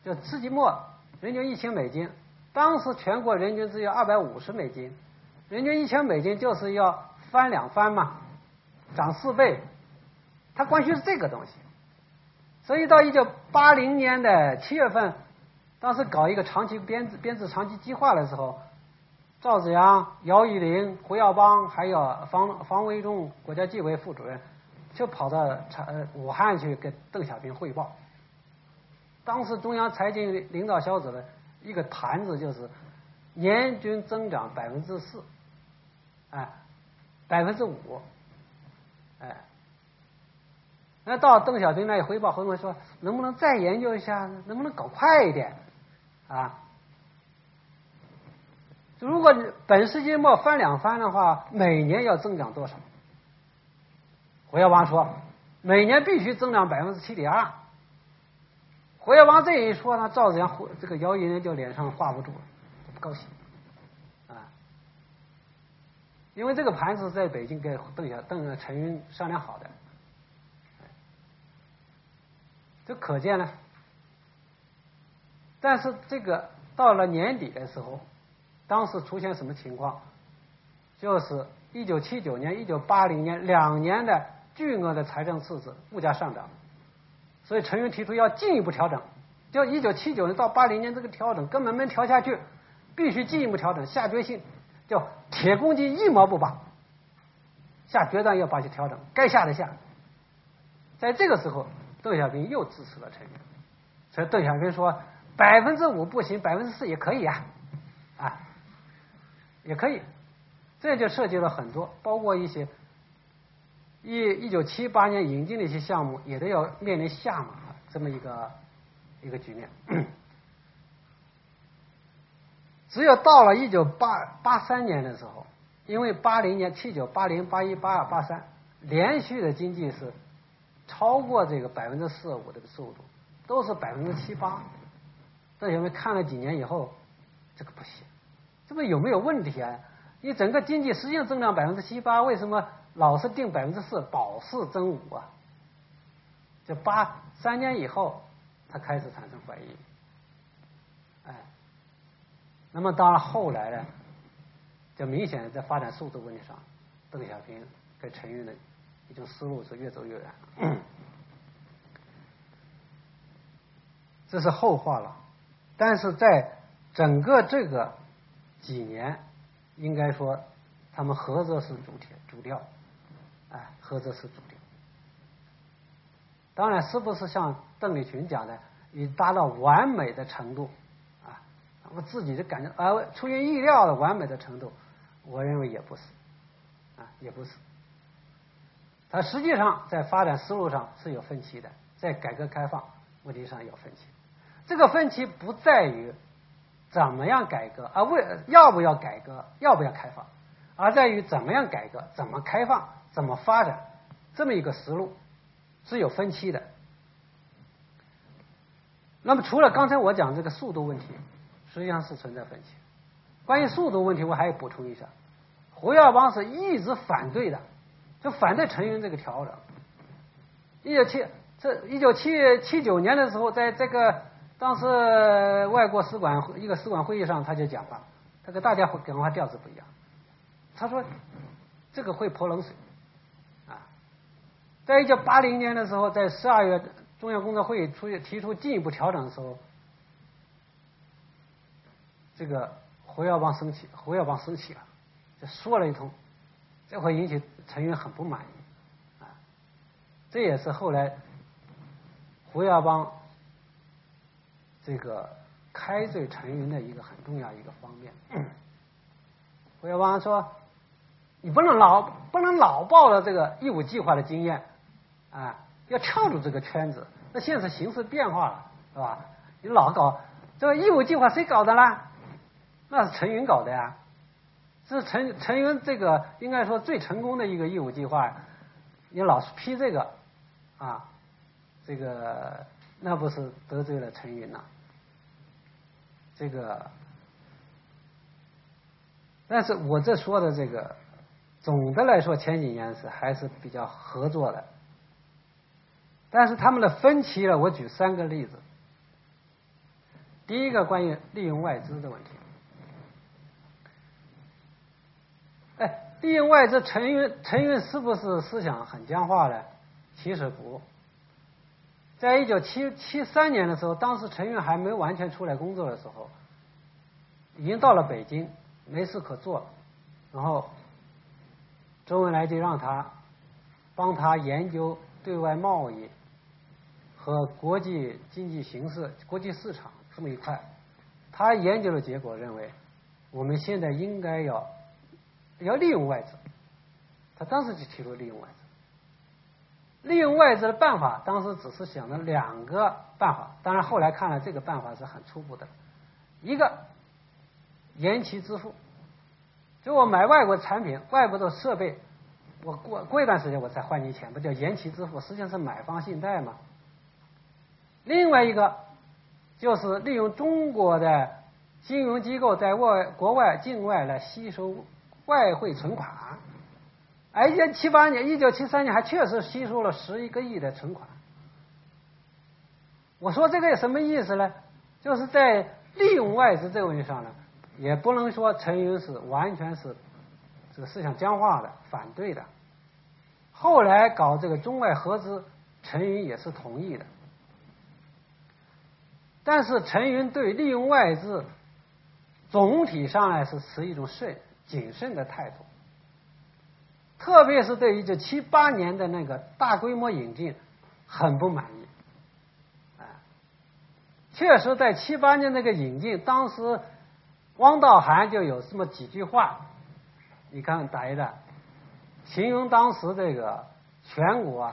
就世纪末人均一千美金。当时全国人均只有二百五十美金，人均一千美金就是要翻两番嘛，涨四倍。他关心是这个东西。所以到一九八零年的七月份，当时搞一个长期编制编制长期计划的时候，赵紫阳、姚依林、胡耀邦还有方方维忠国家纪委副主任。就跑到长武汉去跟邓小平汇报。当时中央财经领导小组的一个盘子就是年均增长百分之四，哎，百分之五，哎。那到邓小平那里汇报，后面说能不能再研究一下，能不能搞快一点啊？如果本世纪末翻两番的话，每年要增长多少？胡耀邦说：“每年必须增长百分之七点二。”胡耀邦这一说呢，赵子阳、这个姚依林就脸上挂不住了，不高兴啊！因为这个盘子在北京跟邓小邓陈云商量好的，这可见呢。但是这个到了年底的时候，当时出现什么情况？就是一九七九年、一九八零年两年的。巨额的财政赤字，物价上涨，所以陈云提出要进一步调整，就一九七九年到八零年这个调整根本没调下去，必须进一步调整，下决心，叫铁公鸡一毛不拔，下决断要把它调整，该下的下。在这个时候，邓小平又支持了陈云，所以邓小平说百分之五不行，百分之四也可以呀，啊，也可以，这就涉及了很多，包括一些。一一九七八年引进的一些项目，也都要面临下马这么一个一个局面。只有到了一九八八三年的时候，因为八零年七九八零八一八二八三连续的经济是超过这个百分之四五的速度，都是百分之七八。邓小平看了几年以后，这个不行，这不有没有问题啊？你整个经济实际增长百分之七八，为什么？老是定百分之四，保四增五啊！这八三年以后，他开始产生怀疑。哎，那么当然后来呢，就明显在发展速度问题上，邓小平跟陈云的一种思路是越走越远。这是后话了，但是在整个这个几年，应该说他们合作是主体主调。哎，合作是主调。当然，是不是像邓丽群讲的，已达到完美的程度啊？我自己的感觉，呃，出于意料的完美的程度，我认为也不是，啊，也不是。它实际上在发展思路上是有分歧的，在改革开放问题上有分歧。这个分歧不在于怎么样改革，而为要不要改革，要不要开放，而在于怎么样改革，怎么开放。怎么发展？这么一个思路是有分歧的。那么，除了刚才我讲这个速度问题，实际上是存在分歧。关于速度问题，我还要补充一下：胡耀邦是一直反对的，就反对陈云这个调整。一九七这一九七七九年的时候，在这个当时外国使馆一个使馆会议上，他就讲话，他跟大家讲话调子不一样。他说：“这个会泼冷水啊。”在一九八零年的时候，在十二月中央工作会议出提出进一步调整的时候，这个胡耀邦生气，胡耀邦生气了，就说了一通，这会引起陈云很不满意，啊，这也是后来胡耀邦这个开罪陈云的一个很重要一个方面。胡耀邦说：“你不能老不能老抱着这个义务计划的经验，啊，要跳出这个圈子。那现在形势变化了，是吧？你老搞这个义务计划，谁搞的啦？那是陈云搞的呀。是陈陈云这个应该说最成功的一个义务计划。你老是批这个，啊，这个那不是得罪了陈云呐？这个。”但是我这说的这个，总的来说前几年是还是比较合作的，但是他们的分歧呢，我举三个例子。第一个关于利用外资的问题，哎，另外这，陈云陈云是不是思想很僵化呢？其实不，在一九七七三年的时候，当时陈云还没完全出来工作的时候，已经到了北京。没事可做，然后周恩来就让他帮他研究对外贸易和国际经济形势、国际市场这么一块。他研究的结果认为，我们现在应该要要利用外资。他当时就提出利用外资，利用外资的办法，当时只是想了两个办法。当然后来看来，这个办法是很初步的，一个。延期支付，就我买外国产品、外国的设备，我过过一段时间我再还你钱，不叫延期支付，实际上是买方信贷嘛。另外一个就是利用中国的金融机构在外国外境外来吸收外汇存款，而且七八年、一九七三年还确实吸收了十一个亿的存款。我说这个有什么意思呢？就是在利用外资这个问题上呢。也不能说陈云是完全是这个思想僵化的反对的，后来搞这个中外合资，陈云也是同意的，但是陈云对利用外资总体上来是持一种慎谨慎的态度，特别是对于这七八年的那个大规模引进很不满意，啊，确实在七八年那个引进当时。汪道涵就有这么几句话，你看打一打，形容当时这个全国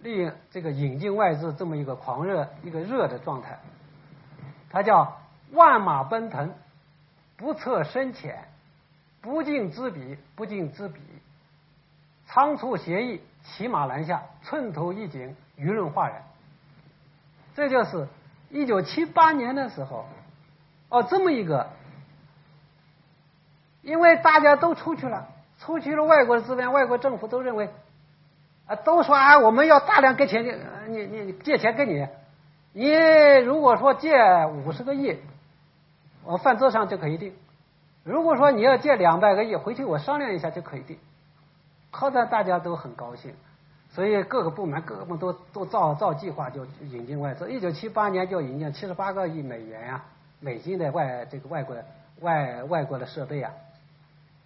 利用这个引进外资这么一个狂热一个热的状态，他叫万马奔腾，不测深浅，不敬知彼，不敬知彼，仓促协议，骑马南下，寸头一景，舆论哗然。这就是一九七八年的时候，哦，这么一个。因为大家都出去了，出去了，外国的资本，外国政府都认为，啊，都说啊，我们要大量给钱，你你你借钱给你，你如果说借五十个亿，我饭桌上就可以定；如果说你要借两百个亿，回去我商量一下就可以定。好在大家都很高兴，所以各个部门各个部门都都照照计划就引进外资。一九七八年就引进七十八个亿美元呀，美金的外这个外国的外外国的设备啊。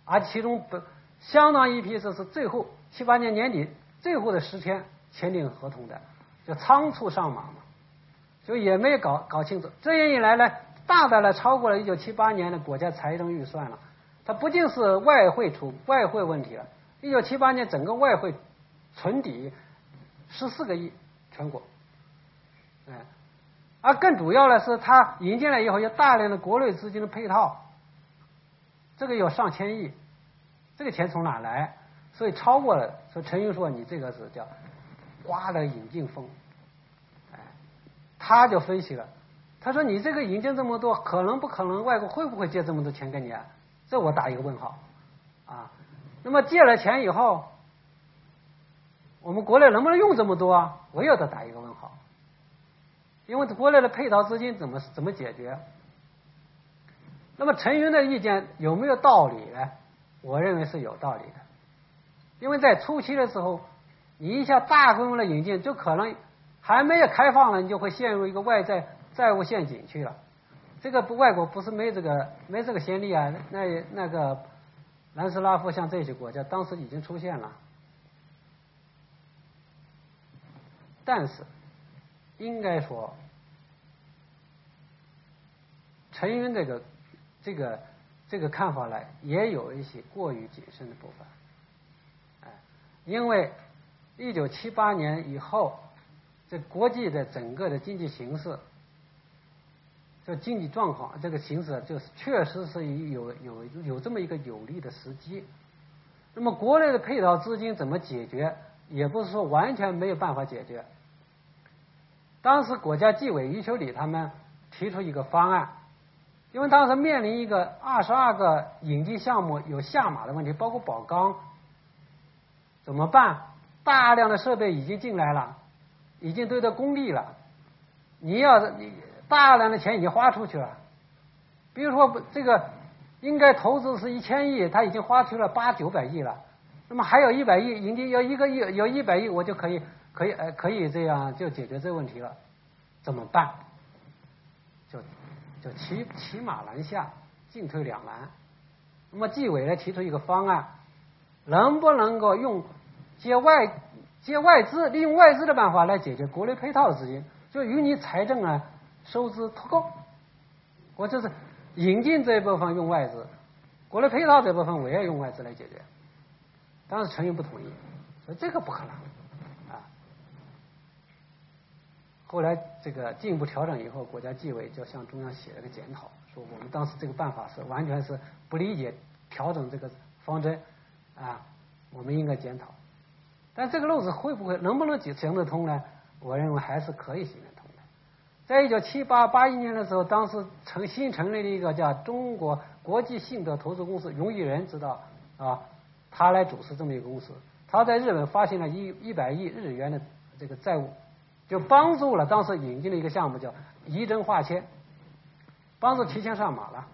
而其中不相当一批，就是最后七八年年底最后的十天签订合同的，就仓促上马嘛，就也没搞搞清楚。这样一来呢，大大的超过了一九七八年的国家财政预算了。它不仅是外汇储外汇问题了，一九七八年整个外汇存底十四个亿全国，哎，而更主要的是，它引进来以后有大量的国内资金的配套。这个有上千亿，这个钱从哪来？所以超过了。说陈云说你这个是叫刮了引进风，哎，他就分析了，他说你这个引进这么多，可能不可能外国会不会借这么多钱给你？啊？这我打一个问号啊。那么借了钱以后，我们国内能不能用这么多？啊？我也得打一个问号，因为国内的配套资金怎么怎么解决？那么陈云的意见有没有道理呢？我认为是有道理的，因为在初期的时候，你一下大规模的引进，就可能还没有开放了，你就会陷入一个外债债务陷阱去了。这个不外国不是没这个没这个先例啊，那那个南斯拉夫像这些国家当时已经出现了，但是应该说，陈云这个这个这个看法呢，也有一些过于谨慎的部分，哎，因为一九七八年以后，这国际的整个的经济形势。这经济状况，这个形势就是确实是有有有这么一个有利的时机。那么国内的配套资金怎么解决？也不是说完全没有办法解决。当时国家纪委余秋里他们提出一个方案，因为当时面临一个二十二个引进项目有下马的问题，包括宝钢，怎么办？大量的设备已经进来了，已经堆到工地了，你要你。大量的钱已经花出去了，比如说这个应该投资是一千亿，他已经花去了八九百亿了，那么还有一百亿，人家要一个亿，有一百亿，我就可以可以呃可以这样就解决这个问题了，怎么办？就就骑骑马难下，进退两难。那么纪委呢提出一个方案，能不能够用借外借外资，利用外资的办法来解决国内配套资金，就与你财政啊。收支脱钩，我就是引进这一部分用外资，国内配套这部分我也用外资来解决。当时陈云不同意，说这个不可能啊。后来这个进一步调整以后，国家纪委就向中央写了个检讨，说我们当时这个办法是完全是不理解调整这个方针啊，我们应该检讨。但这个路子会不会能不能行得通呢？我认为还是可以行的。在一九七八八一年的时候，当时成新成立了一个叫中国国际信德投资公司，荣毅仁知道啊，他来主持这么一个公司。他在日本发行了一一百亿日元的这个债务，就帮助了当时引进了一个项目叫仪真化纤，帮助提前上马了。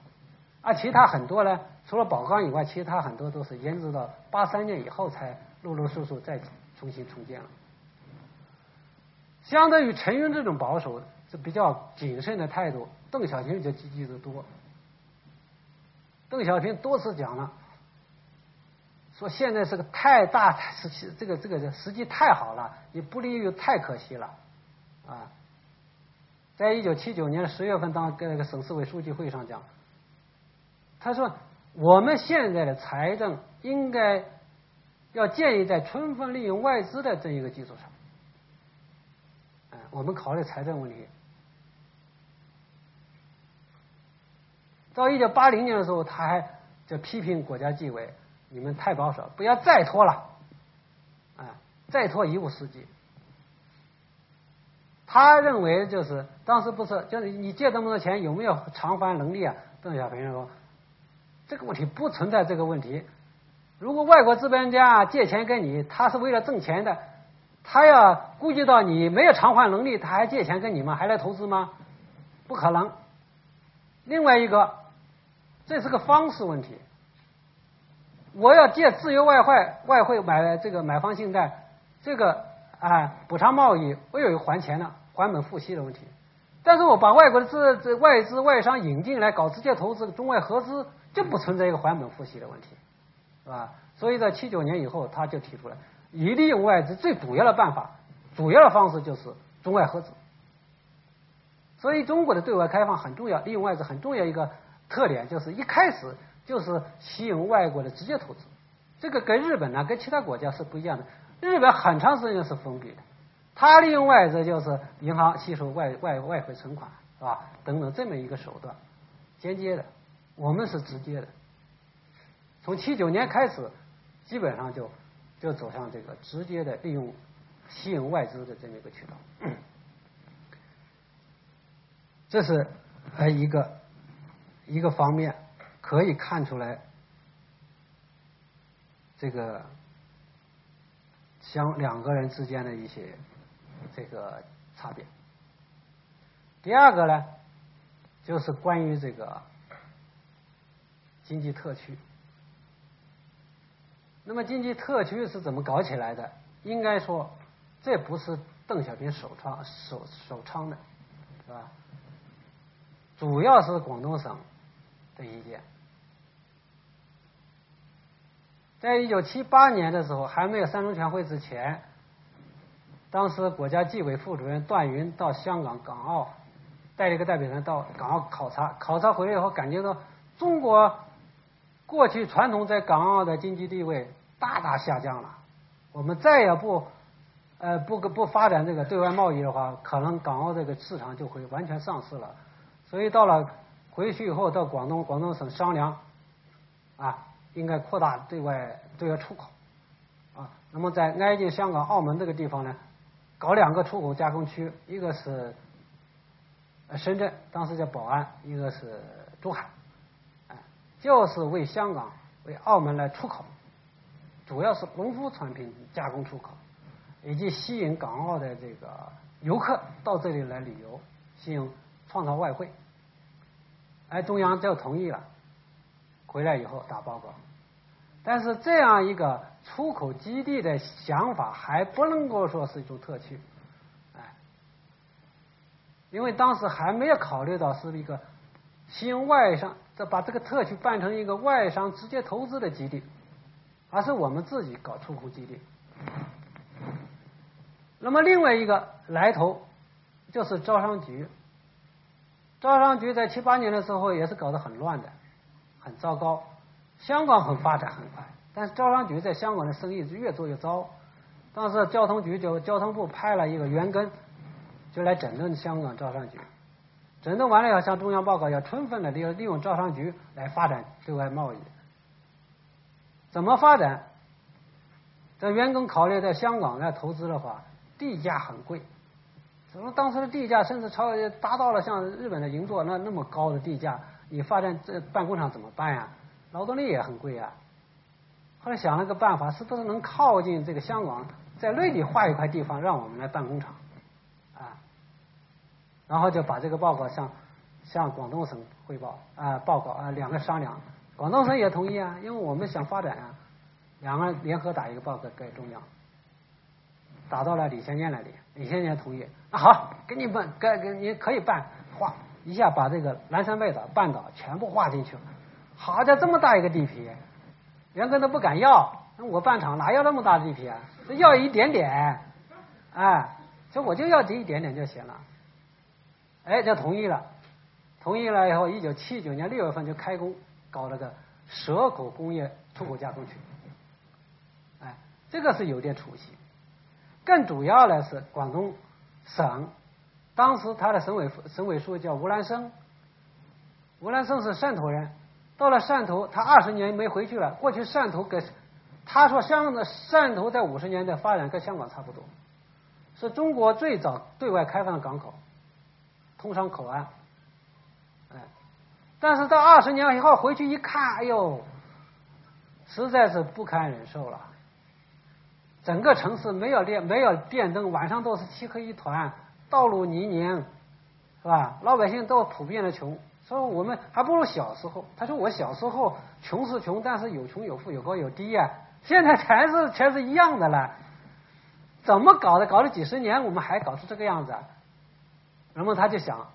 而其他很多呢，除了宝钢以外，其他很多都是延迟到八三年以后才陆陆续续再重新重建了。相对于陈云这种保守。是比较谨慎的态度，邓小平就积极的多。邓小平多次讲了，说现在是个太大时期，这个这个时机太好了，也不利于太可惜了啊。在一九七九年十月份，当跟那个省市委书记会上讲，他说我们现在的财政应该要建议在充分利用外资的这一个基础上，哎，我们考虑财政问题。到一九八零年的时候，他还就批评国家纪委，你们太保守，不要再拖了，啊，再拖一无是计。他认为就是当时不是，就是你借这么多钱有没有偿还能力啊？邓小平说，这个问题不存在这个问题。如果外国资本家借钱给你，他是为了挣钱的，他要顾及到你没有偿还能力，他还借钱给你吗？还来投资吗？不可能。另外一个。这是个方式问题。我要借自由外汇，外汇买这个买方信贷，这个啊补偿贸易，我有还钱的还本付息的问题。但是我把外国的资这外资外商引进来搞直接投资，中外合资就不存在一个还本付息的问题，是吧？所以在七九年以后，他就提出来，以利用外资最主要的办法，主要的方式就是中外合资。所以中国的对外开放很重要，利用外资很重要一个。特点就是一开始就是吸引外国的直接投资，这个跟日本呢，跟其他国家是不一样的。日本很长时间是封闭的，它利用外资就是银行吸收外外外汇存款，是吧？等等这么一个手段，间接的。我们是直接的。从七九年开始，基本上就就走向这个直接的利用吸引外资的这么一个渠道。这是呃一个。一个方面可以看出来，这个相两个人之间的一些这个差别。第二个呢，就是关于这个经济特区。那么经济特区是怎么搞起来的？应该说，这不是邓小平首创首首倡的，是吧？主要是广东省的意见。在一九七八年的时候，还没有三中全会之前，当时国家纪委副主任段云到香港、港澳带了一个代表团到港澳考察，考察回来以后，感觉到中国过去传统在港澳的经济地位大大下降了。我们再也不呃不不发展这个对外贸易的话，可能港澳这个市场就会完全丧失了。所以到了回去以后，到广东广东省商量啊。应该扩大对外对外出口啊。那么在挨近香港、澳门这个地方呢，搞两个出口加工区，一个是深圳，当时叫宝安；一个是珠海，哎，就是为香港、为澳门来出口，主要是农副产品加工出口，以及吸引港澳的这个游客到这里来旅游，吸引创造外汇。哎，中央就同意了。回来以后打报告，但是这样一个出口基地的想法还不能够说是一种特区，哎，因为当时还没有考虑到是一个新外商，这把这个特区办成一个外商直接投资的基地，而是我们自己搞出口基地。那么另外一个来头就是招商局，招商局在七八年的时候也是搞得很乱的。很糟糕，香港很发展很快，但是招商局在香港的生意是越做越糟。当时交通局就交通部派了一个员根，就来整顿香港招商局。整顿完了要向中央报告，要充分的利用利用招商局来发展对外贸易。怎么发展？这员工考虑在香港来投资的话，地价很贵。什么当时的地价甚至超达到了像日本的银座那那么高的地价？你发展这办工厂怎么办呀？劳动力也很贵啊。后来想了个办法，是不是能靠近这个香港，在内地划一块地方，让我们来办工厂啊？然后就把这个报告向向广东省汇报啊，报告啊，两个商量，广东省也同意啊，因为我们想发展啊，两个联合打一个报告给中央，打到了李先念那里，李先念同意，那好，给你办，该给你可以办划。一下把这个南山半岛半岛全部划进去了，好家伙，这么大一个地皮，员工都不敢要。那我办厂哪要那么大地皮啊？要一点点，哎，所以我就要这一点点就行了。哎，就同意。了，同意。了以后，一九七九年六月份就开工搞了个蛇口工业出口加工区。哎，这个是有点出息。更主要的是广东省。当时他的省委省委书记叫吴兰生，吴兰生是汕头人，到了汕头，他二十年没回去了。过去汕头跟他说，香港的汕头在五十年代发展跟香港差不多，是中国最早对外开放的港口，通商口岸。哎，但是到二十年以后回去一看，哎呦，实在是不堪忍受了。整个城市没有电，没有电灯，晚上都是漆黑一团。道路泥泞，是吧？老百姓都普遍的穷，所以我们还不如小时候。他说我小时候穷是穷，但是有穷有富，有高有低呀。现在全是全是一样的了，怎么搞的？搞了几十年，我们还搞出这个样子。那么他就想，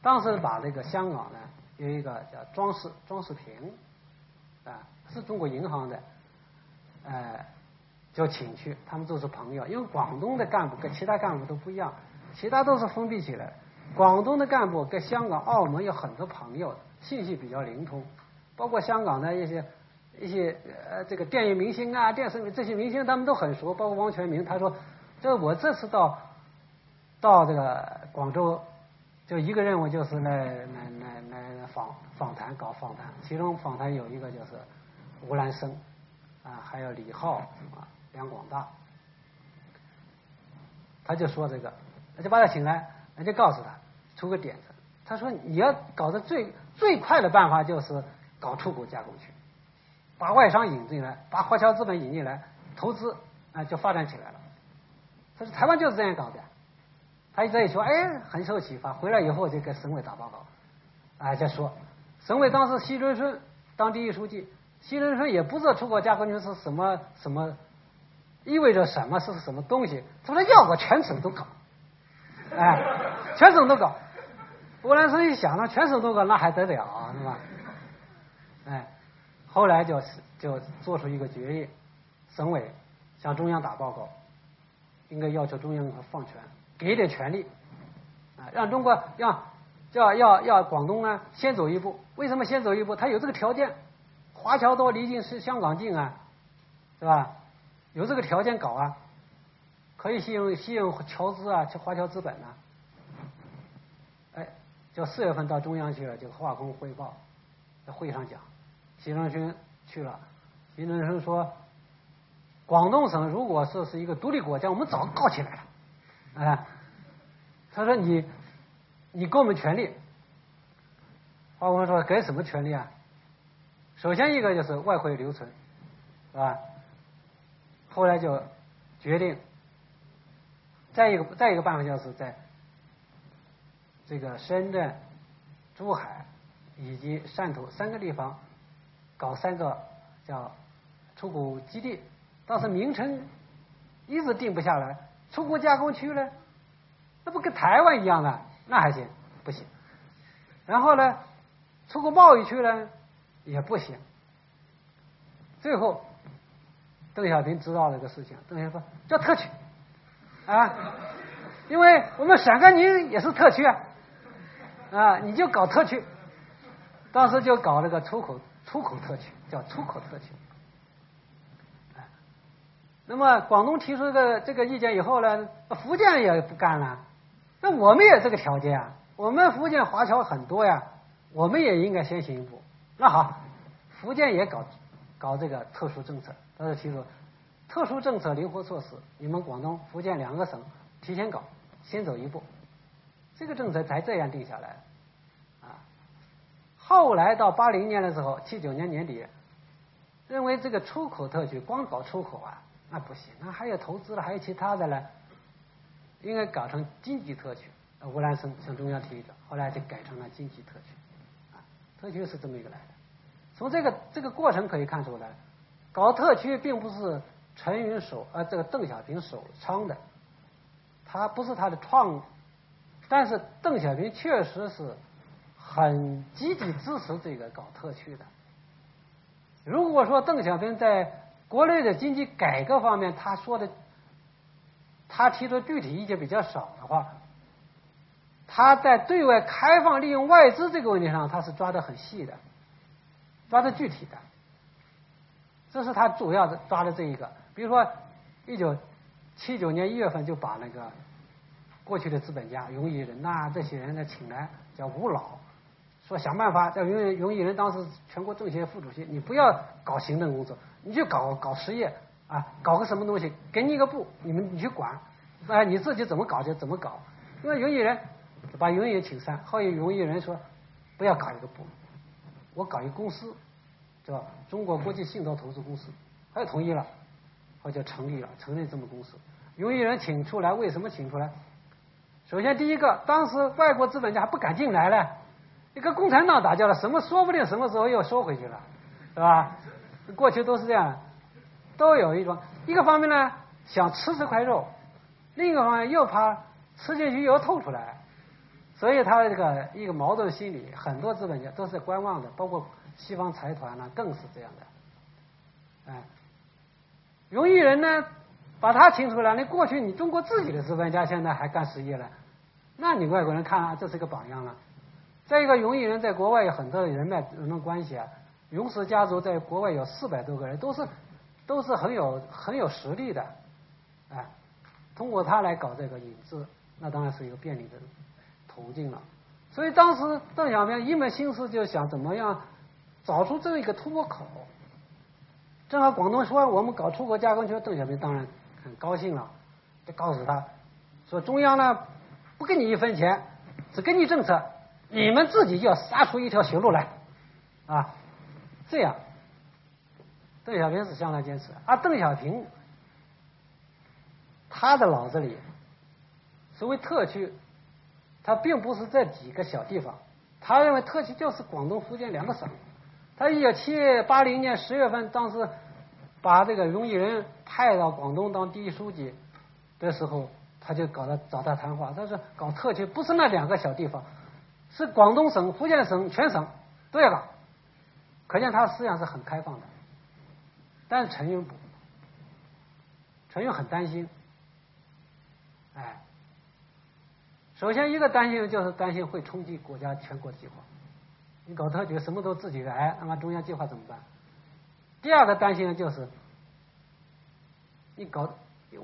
当时把这个香港呢有一个叫庄世庄世平啊，是中国银行的，呃，就请去，他们都是朋友，因为广东的干部跟其他干部都不一样。其他都是封闭起来。广东的干部跟香港、澳门有很多朋友，信息比较灵通，包括香港的一些一些呃这个电影明星啊、电视这些明星，他们都很熟。包括汪全明，他说：“这我这次到到这个广州，就一个任务就是来来来来访访谈，搞访谈。其中访谈有一个就是吴兰生啊，还有李浩啊、梁广大，他就说这个。”那就把他请来，那就告诉他出个点子。他说：“你要搞的最最快的办法就是搞出口加工区，把外商引进来，把华侨资本引进来投资，啊，就发展起来了。”他说：“台湾就是这样搞的。”他一这一说，哎，很受启发。回来以后就给省委打报告，啊，就说省委当时西春顺当第一书记，西春顺也不知道出口加工区是什么什么，意味着什么是什么东西。他说：“要搞全省都搞。”哎，全省都搞，乌兰生一想，呢全省都搞，那还得了啊，是吧？哎，后来就就做出一个决议，省委向中央打报告，应该要求中央放权，给点权利，啊，让中国让叫要要广东呢先走一步。为什么先走一步？他有这个条件，华侨多，离近是香港近啊，是吧？有这个条件搞啊，可以吸引吸引侨资啊，去华侨资本啊。哎，就四月份到中央去了，就华工汇报，在会上讲。习仲勋去了，习仲勋说：“广东省如果是是一个独立国家，我们早搞起来了。”哎，他说：“你，你给我们权利。”华工说：“给什么权利啊？首先一个就是外汇留存，是吧？后来就决定，再一个再一个办法就是在这个深圳、珠海以及汕头三个地方。”搞三个叫出口基地，但是名称一直定不下来。出口加工区呢，那不跟台湾一样的，那还行，不行。然后呢，出口贸易区呢也不行。最后，邓小平知道了个事情，邓小平说叫特区啊，因为我们陕甘宁也是特区啊，啊，你就搞特区，当时就搞了个出口。出口特区叫出口特区，那么广东提出这个这个意见以后呢，福建也不干了。那我们也这个条件啊，我们福建华侨很多呀，我们也应该先行一步。那好，福建也搞搞这个特殊政策，他就提出特殊政策灵活措施，你们广东、福建两个省提前搞，先走一步，这个政策才这样定下来。啊后来到八零年的时候，七九年年底，认为这个出口特区光搞出口啊，那不行，那还有投资了，还有其他的呢，应该搞成经济特区。吴兰生向中央提议的，后来就改成了经济特区。啊，特区是这么一个来的。从这个这个过程可以看出来，搞特区并不是陈云首呃这个邓小平首倡的，他不是他的创，但是邓小平确实是。很积极支持这个搞特区的。如果说邓小平在国内的经济改革方面，他说的，他提出具体意见比较少的话，他在对外开放利用外资这个问题上，他是抓的很细的，抓的具体的。这是他主要的抓的这一个。比如说，一九七九年一月份就把那个过去的资本家荣毅人呐这些人呢请来，叫吴老。说想办法，叫荣荣毅人当时全国政协副主席，你不要搞行政工作，你就搞搞实业啊，搞个什么东西，给你一个部，你们你去管，哎，你自己怎么搞就怎么搞。因为荣毅人把荣毅人请上，后来荣毅人说不要搞一个部，我搞一公司，叫中国国际信托投资公司，他就同意了，后就成立了，成立这么公司。荣毅人请出来，为什么请出来？首先第一个，当时外国资本家还不敢进来呢。你跟共产党打交道，什么说不定什么时候又收回去了，是吧？过去都是这样，都有一种一个方面呢，想吃这块肉；另一个方面又怕吃进去又吐出来，所以他这个一个矛盾心理，很多资本家都是观望的，包括西方财团呢，更是这样的。哎，容易人呢，把他请出来，你过去你中国自己的资本家现在还干实业了，那你外国人看啊，这是个榜样了。再一个，荣毅人在国外有很多人脉、人脉关系啊。荣氏家族在国外有四百多个人，都是都是很有很有实力的，啊，通过他来搞这个引资，那当然是一个便利的途径了。所以当时邓小平一门心思就想怎么样找出这一个突破口。正好广东说我们搞出口加工区，邓小平当然很高兴了，就告诉他说中央呢不给你一分钱，只给你政策。你们自己就要杀出一条血路来，啊，这样，邓小平是相当坚持。而邓小平，他的脑子里，所谓特区，他并不是这几个小地方，他认为特区就是广东、福建两个省。他一九七八零年十月份，当时把这个荣毅仁派到广东当第一书记的时候，他就搞他找他谈话，他说搞特区不是那两个小地方。是广东省、福建省全省都要搞，可见他思想是很开放的。但是陈云不，陈云很担心，哎，首先一个担心就是担心会冲击国家全国计划，你搞特区什么都自己来，那么中央计划怎么办？第二个担心就是，你搞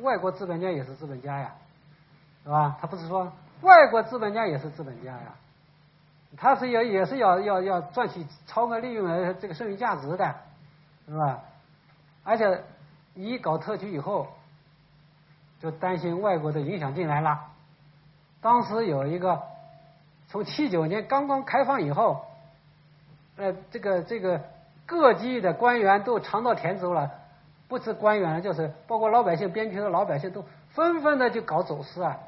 外国资本家也是资本家呀，是吧？他不是说外国资本家也是资本家呀，他是要也是要要要赚取超额利润的这个剩余价值的，是吧？而且你搞特区以后，就担心外国的影响进来了。当时有一个从七九年刚刚开放以后，呃，这个这个各级的官员都尝到甜头了，不是官员就是包括老百姓边区的老百姓都纷纷的就搞走私啊，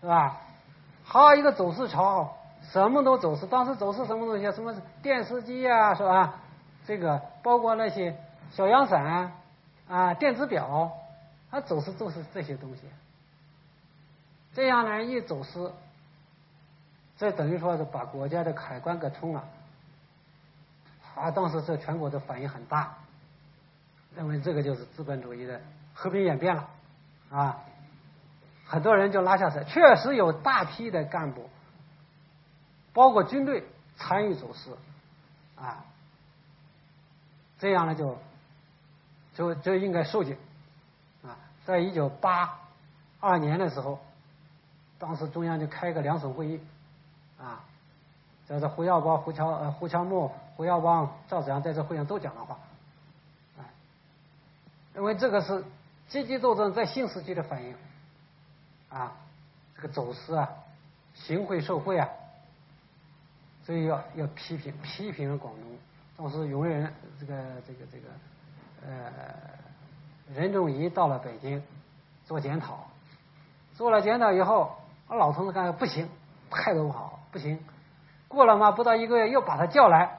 是吧？好一个走私潮，什么都走私。当时走私什么东西？什么电视机啊，是吧？这个包括那些。小阳伞啊，电子表，它走私都是这些东西。这样呢，一走私，这等于说是把国家的海关给冲了。啊，当时这全国的反应很大，认为这个就是资本主义的和平演变了啊。很多人就拉下水，确实有大批的干部，包括军队参与走私啊。这样呢就。就就应该受警啊！在一九八二年的时候，当时中央就开个两省会议啊，在这胡耀邦、胡乔呃胡乔木、胡耀邦、赵子阳在这会上都讲了话，啊，因为这个是阶级斗争在新时期的反应啊，这个走私啊、行贿受贿啊，所以要要批评批评广东，当时永远这个这个这个。呃，任仲夷到了北京做检讨，做了检讨以后，我老同志看不行，态度不好，不行。过了嘛，不到一个月，又把他叫来，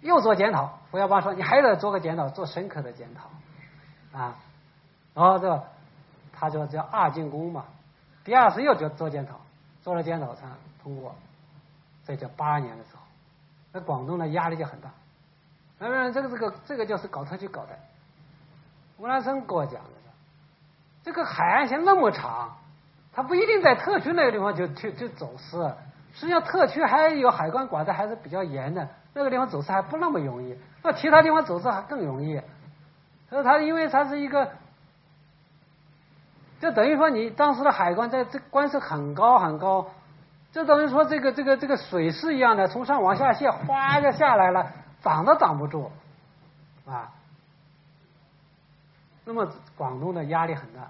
又做检讨。胡耀邦说：“你还得做个检讨，做深刻的检讨。”啊，然后这他就叫二进宫嘛。第二次又做做检讨，做了检讨才通过。这叫八二年的时候，那广东的压力就很大。嗯，这个这个这个就是搞特区搞的。吴兰生跟我讲的，这个海岸线那么长，他不一定在特区那个地方就去就走私。实际上，特区还有海关管的还是比较严的，那个地方走私还不那么容易。那其他地方走私还更容易。所以，他因为他是一个，就等于说你当时的海关在这关税很高很高，就等于说这个这个这个水势一样的，从上往下泄，哗就下来了。挡都挡不住，啊！那么广东的压力很大。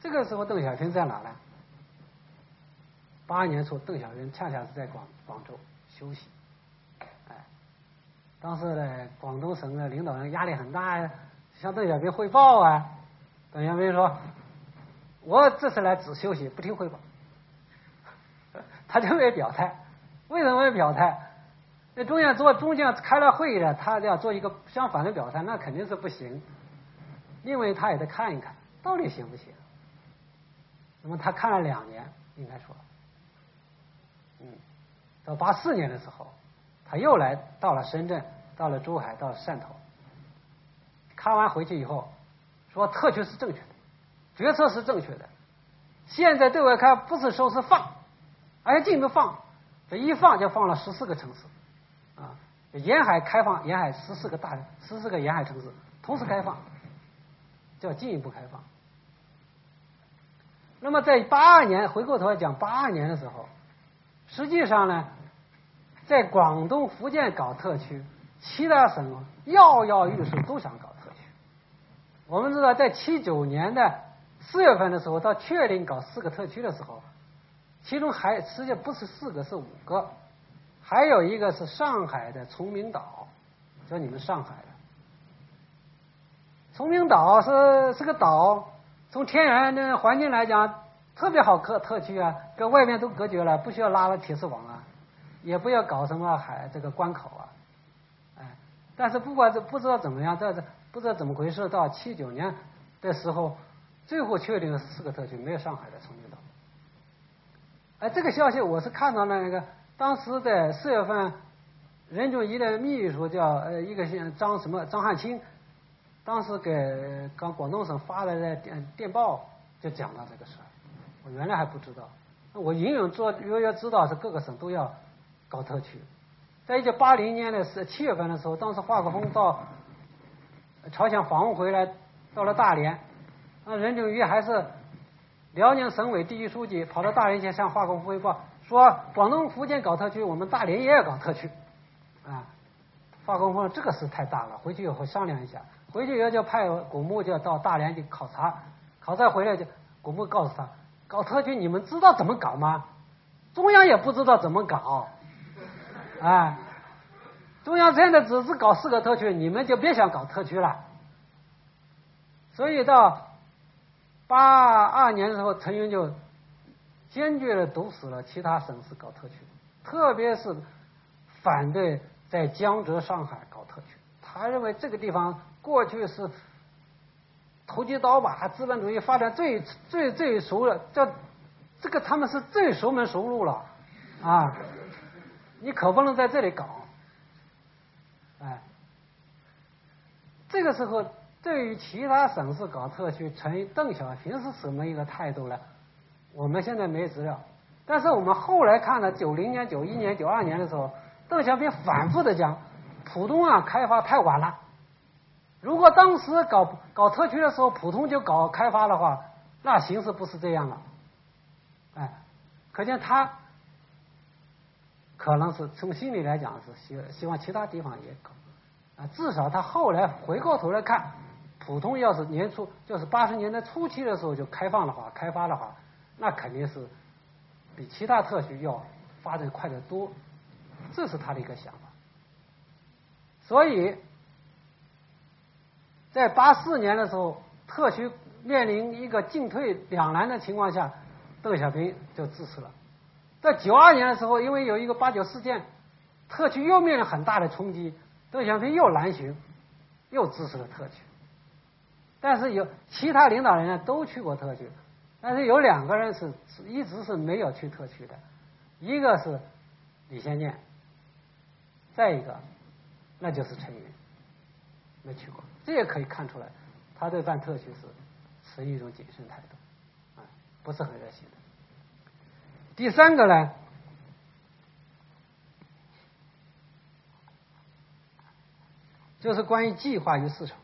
这个时候，邓小平在哪呢？八年初，邓小平恰恰是在广广州休息。哎，当时呢，广东省的领导人压力很大呀，向邓小平汇报啊。邓小平说：“我这次来只休息，不听汇报。”他就没表态。为什么没表态？那中央做中央开了会议了，他要做一个相反的表态，那肯定是不行。因为他也得看一看到底行不行。那么他看了两年，应该说，嗯，到八四年的时候，他又来到了深圳，到了珠海，到了汕头。看完回去以后，说特区是正确的，决策是正确的。现在对外开不是说是放，而且进度放，这一放就放了十四个城市。啊，沿海开放，沿海十四个大十四个沿海城市同时开放，叫进一步开放。那么在八二年回过头来讲，八二年的时候，实际上呢，在广东、福建搞特区，其他省跃跃欲试，都想搞特区。我们知道，在七九年的四月份的时候，到确定搞四个特区的时候，其中还实际不是四个，是五个。还有一个是上海的崇明岛，说你们上海的崇明岛是是个岛，从天然的环境来讲特别好特特区啊，跟外面都隔绝了，不需要拉了铁丝网啊，也不要搞什么海这个关口啊，哎，但是不管这不知道怎么样，这这不知道怎么回事，到七九年的时候，最后确定四个特区，没有上海的重庆岛。哎，这个消息我是看到了那个。当时在四月份，任仲夷的秘书叫呃一个姓张什么张汉卿，当时给刚广东省发来的电电报就讲了这个事儿，我原来还不知道，我隐隐做约约知道是各个省都要搞特区。在一九八零年的是七月份的时候，当时华国锋到朝鲜访问回来，到了大连，那任仲夷还是辽宁省委第一书记，跑到大连去向华国锋汇报。说广东、福建搞特区，我们大连也要搞特区，啊，华国锋这个事太大了，回去以后商量一下。回去以后就派古牧就要到大连去考察，考察回来就古牧告诉他，搞特区你们知道怎么搞吗？中央也不知道怎么搞，啊，中央现在只是搞四个特区，你们就别想搞特区了。所以到八二年的时候，陈云就。坚决的堵死了其他省市搞特区，特别是反对在江浙上海搞特区。他认为这个地方过去是投机倒把，资本主义发展最最最熟了，叫这个他们是最熟门熟路了啊！你可不能在这里搞，哎，这个时候对于其他省市搞特区，陈邓小平是什么一个态度呢？我们现在没资料，但是我们后来看了九零年、九一年、九二年的时候，邓小平反复的讲，浦东啊开发太晚了。如果当时搞搞特区的时候，普通就搞开发的话，那形势不是这样了。哎，可见他可能是从心里来讲是希希望其他地方也搞啊，至少他后来回过头来看，普通要是年初就是八十年代初期的时候就开放的话，开发的话。那肯定是比其他特区要发展快得多，这是他的一个想法。所以，在八四年的时候，特区面临一个进退两难的情况下，邓小平就支持了。在九二年的时候，因为有一个八九事件，特区又面临很大的冲击，邓小平又南巡，又支持了特区。但是有其他领导人呢，都去过特区。但是有两个人是一直是没有去特区的，一个是李先念，再一个那就是陈云，没去过。这也可以看出来，他对办特区是持一种谨慎态度，啊，不是很热心的。第三个呢，就是关于计划与市场，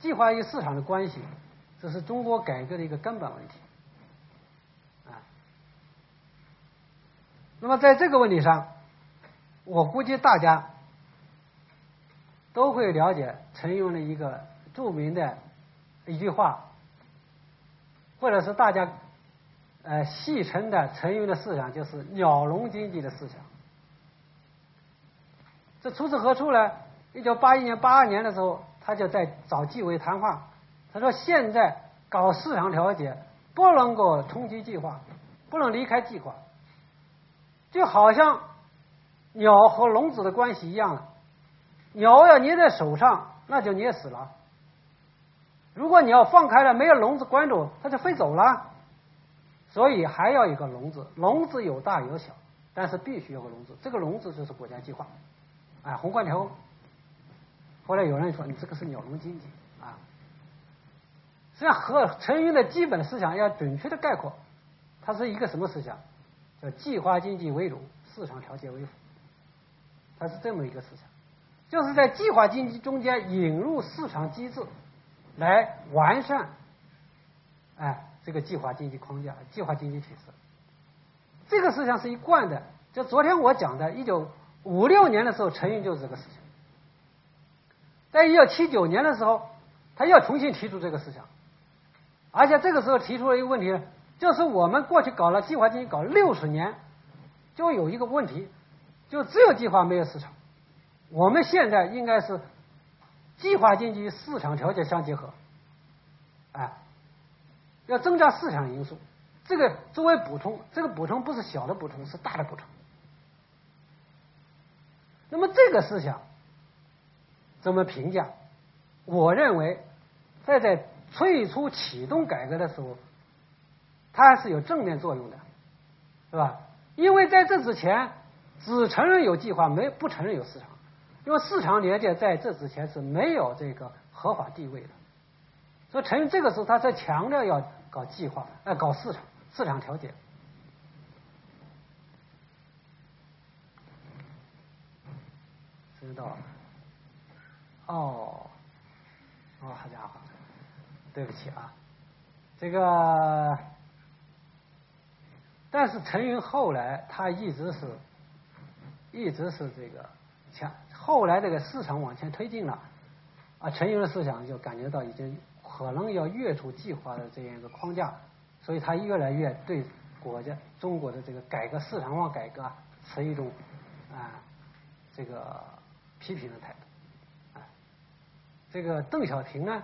计划与市场的关系。这是中国改革的一个根本问题，啊。那么在这个问题上，我估计大家都会了解陈云的一个著名的一句话，或者是大家呃戏称的陈云的思想，就是“鸟笼经济”的思想。这出自何处呢？一九八一年、八二年的时候，他就在找纪委谈话。他说：“现在搞市场调节不能够冲击计划，不能离开计划，就好像鸟和笼子的关系一样。鸟要捏在手上，那就捏死了。如果你要放开了，没有笼子关住，它就飞走了。所以还要一个笼子，笼子有大有小，但是必须有个笼子。这个笼子就是国家计划，哎，宏观调控。后来有人说，你这个是鸟笼经济啊。”实际上，和陈云的基本思想要准确的概括，它是一个什么思想？叫计划经济为主，市场调节为辅。它是这么一个思想，就是在计划经济中间引入市场机制，来完善，哎，这个计划经济框架、计划经济体制。这个思想是一贯的。就昨天我讲的，一九五六年的时候，陈云就是这个思想。在一九七九年的时候，他又重新提出这个思想。而且这个时候提出了一个问题，就是我们过去搞了计划经济搞六十年，就有一个问题，就只有计划没有市场。我们现在应该是计划经济与市场调节相结合，哎，要增加市场因素。这个作为补充，这个补充不是小的补充，是大的补充。那么这个思想怎么评价？我认为在在。最初启动改革的时候，它还是有正面作用的，是吧？因为在这之前，只承认有计划，没不承认有市场。因为市场连接在这之前是没有这个合法地位的，所以陈云这个时候，他才强调要搞计划，哎，搞市场，市场调节。知道？哦，哦，好家伙，对不起啊，这个，但是陈云后来他一直是，一直是这个强。后来这个市场往前推进了，啊，陈云的思想就感觉到已经可能要跃出计划的这样一个框架，所以他越来越对国家中国的这个改革市场化改革持一种啊这个批评的态度，啊，这个邓小平呢，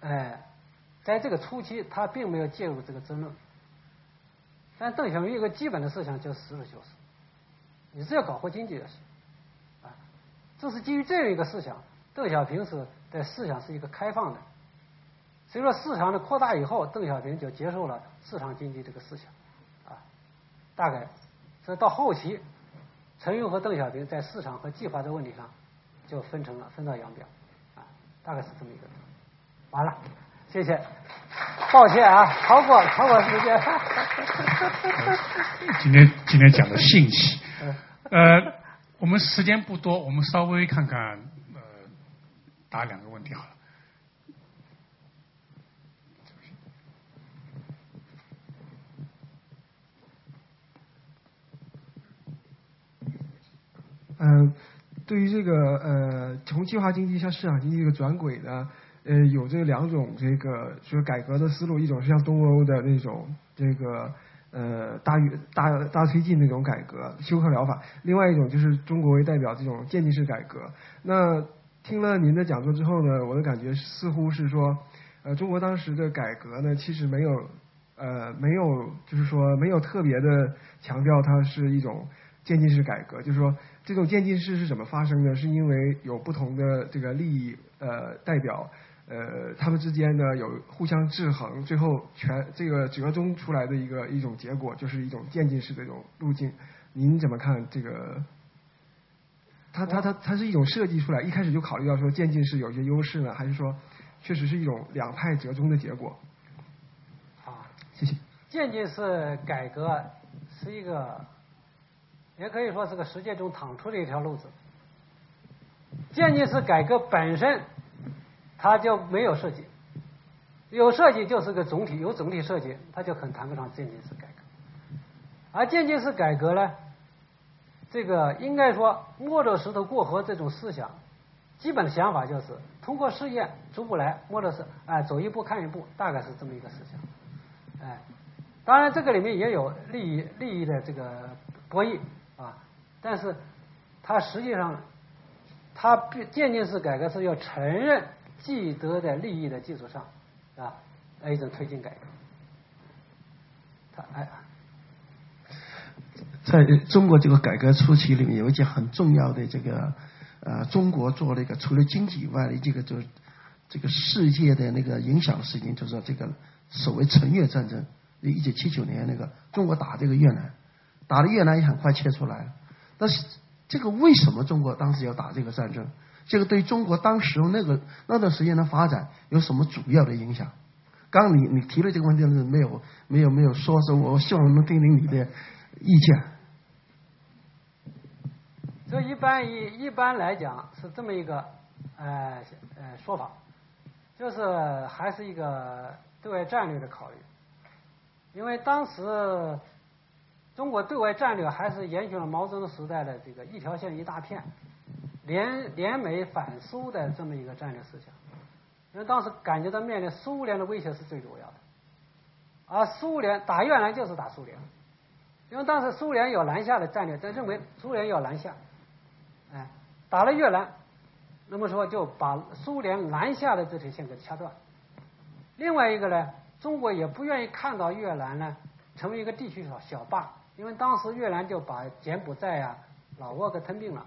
哎，在这个初期他并没有介入这个争论，但邓小平有个基本的思想就是实事求是，你是要搞活经济的事。正是基于这样一个思想，邓小平是的思想是一个开放的。随着市场的扩大以后，邓小平就接受了市场经济这个思想，啊，大概所以到后期，陈云和邓小平在市场和计划的问题上就分成了分道扬镳，啊，大概是这么一个。完了，谢谢，抱歉啊，超过超过时间。今天今天讲的兴起，呃。我们时间不多，我们稍微看看，呃，答两个问题好了。嗯，对于这个呃，从计划经济向市场经济这个转轨呢，呃，有这两种这个说改革的思路，一种是像东欧的那种这个。呃，大于大大推进那种改革，休克疗法。另外一种就是中国为代表这种渐进式改革。那听了您的讲座之后呢，我的感觉似乎是说，呃，中国当时的改革呢，其实没有呃没有就是说没有特别的强调它是一种渐进式改革。就是说，这种渐进式是怎么发生的？是因为有不同的这个利益呃代表。呃，他们之间呢有互相制衡，最后全这个折中出来的一个一种结果，就是一种渐进式的一种路径。您怎么看这个？它它它它是一种设计出来，一开始就考虑到说渐进式有些优势呢，还是说确实是一种两派折中的结果？好，谢谢。渐进式改革是一个，也可以说是个实践中淌出的一条路子。渐进式改革本身。它就没有设计，有设计就是个总体，有总体设计，它就很谈不上渐进式改革。而渐进式改革呢，这个应该说摸着石头过河这种思想，基本的想法就是通过试验逐步来，摸着石哎走一步看一步，大概是这么一个思想。哎，当然这个里面也有利益利益的这个博弈啊，但是它实际上它渐进式改革是要承认。既得的利益的基础上，啊，来一种推进改革。他哎，在中国这个改革初期里面，有一件很重要的这个呃，中国做了一个除了经济以外的这个就是这个世界的那个影响的事情，就是这个所谓陈越战争，一九七九年那个中国打这个越南，打了越南也很快切出来了。但是这个为什么中国当时要打这个战争？这个对中国当时那个那段时间的发展有什么主要的影响？刚你你提了这个问题是，没有没有没有说，是我希望能听听你的意见。这一般一一般来讲是这么一个呃呃说法，就是还是一个对外战略的考虑，因为当时中国对外战略还是延续了毛泽东时代的这个一条线一大片。联联美反苏的这么一个战略思想，因为当时感觉到面临苏联的威胁是最主要的，而苏联打越南就是打苏联，因为当时苏联有南下的战略，他认为苏联要南下，哎，打了越南，那么说就把苏联南下的这条线给掐断。另外一个呢，中国也不愿意看到越南呢成为一个地区小小霸，因为当时越南就把柬埔寨啊、老挝给吞并了。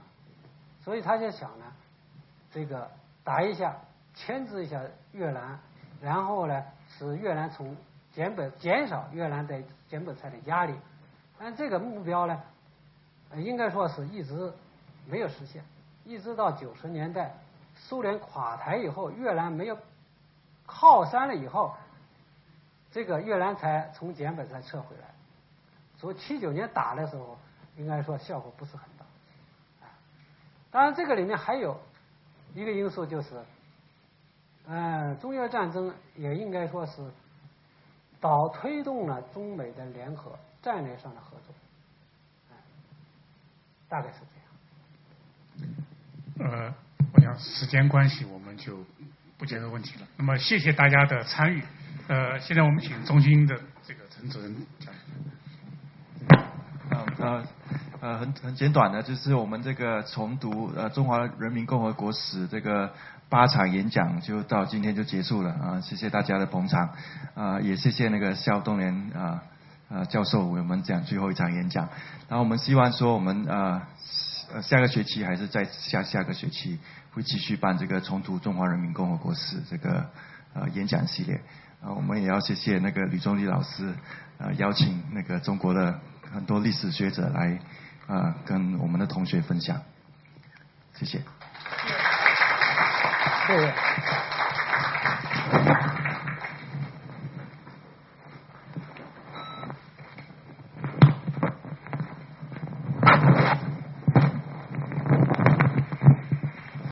所以他就想呢，这个打一下，牵制一下越南，然后呢，使越南从柬埔减少越南在柬埔寨的压力，但这个目标呢，应该说是一直没有实现，一直到九十年代苏联垮台以后，越南没有靠山了以后，这个越南才从柬埔寨撤回来。从七九年打的时候，应该说效果不是很大。当然，这个里面还有一个因素就是，嗯，中越战争也应该说是导推动了中美的联合战略上的合作，大概是这样。呃，我想时间关系，我们就不解决问题了。那么，谢谢大家的参与。呃，现在我们请中心的这个陈主任讲。啊呃。呃，很很简短的，就是我们这个重读呃中华人民共和国史这个八场演讲，就到今天就结束了啊！谢谢大家的捧场啊，也谢谢那个肖东年啊啊教授为我们讲最后一场演讲。然后我们希望说，我们啊下个学期还是在下下个学期会继续办这个重读中华人民共和国史这个呃演讲系列啊。我们也要谢谢那个吕中立老师啊邀请那个中国的很多历史学者来。啊，跟我们的同学分享，谢谢。谢谢。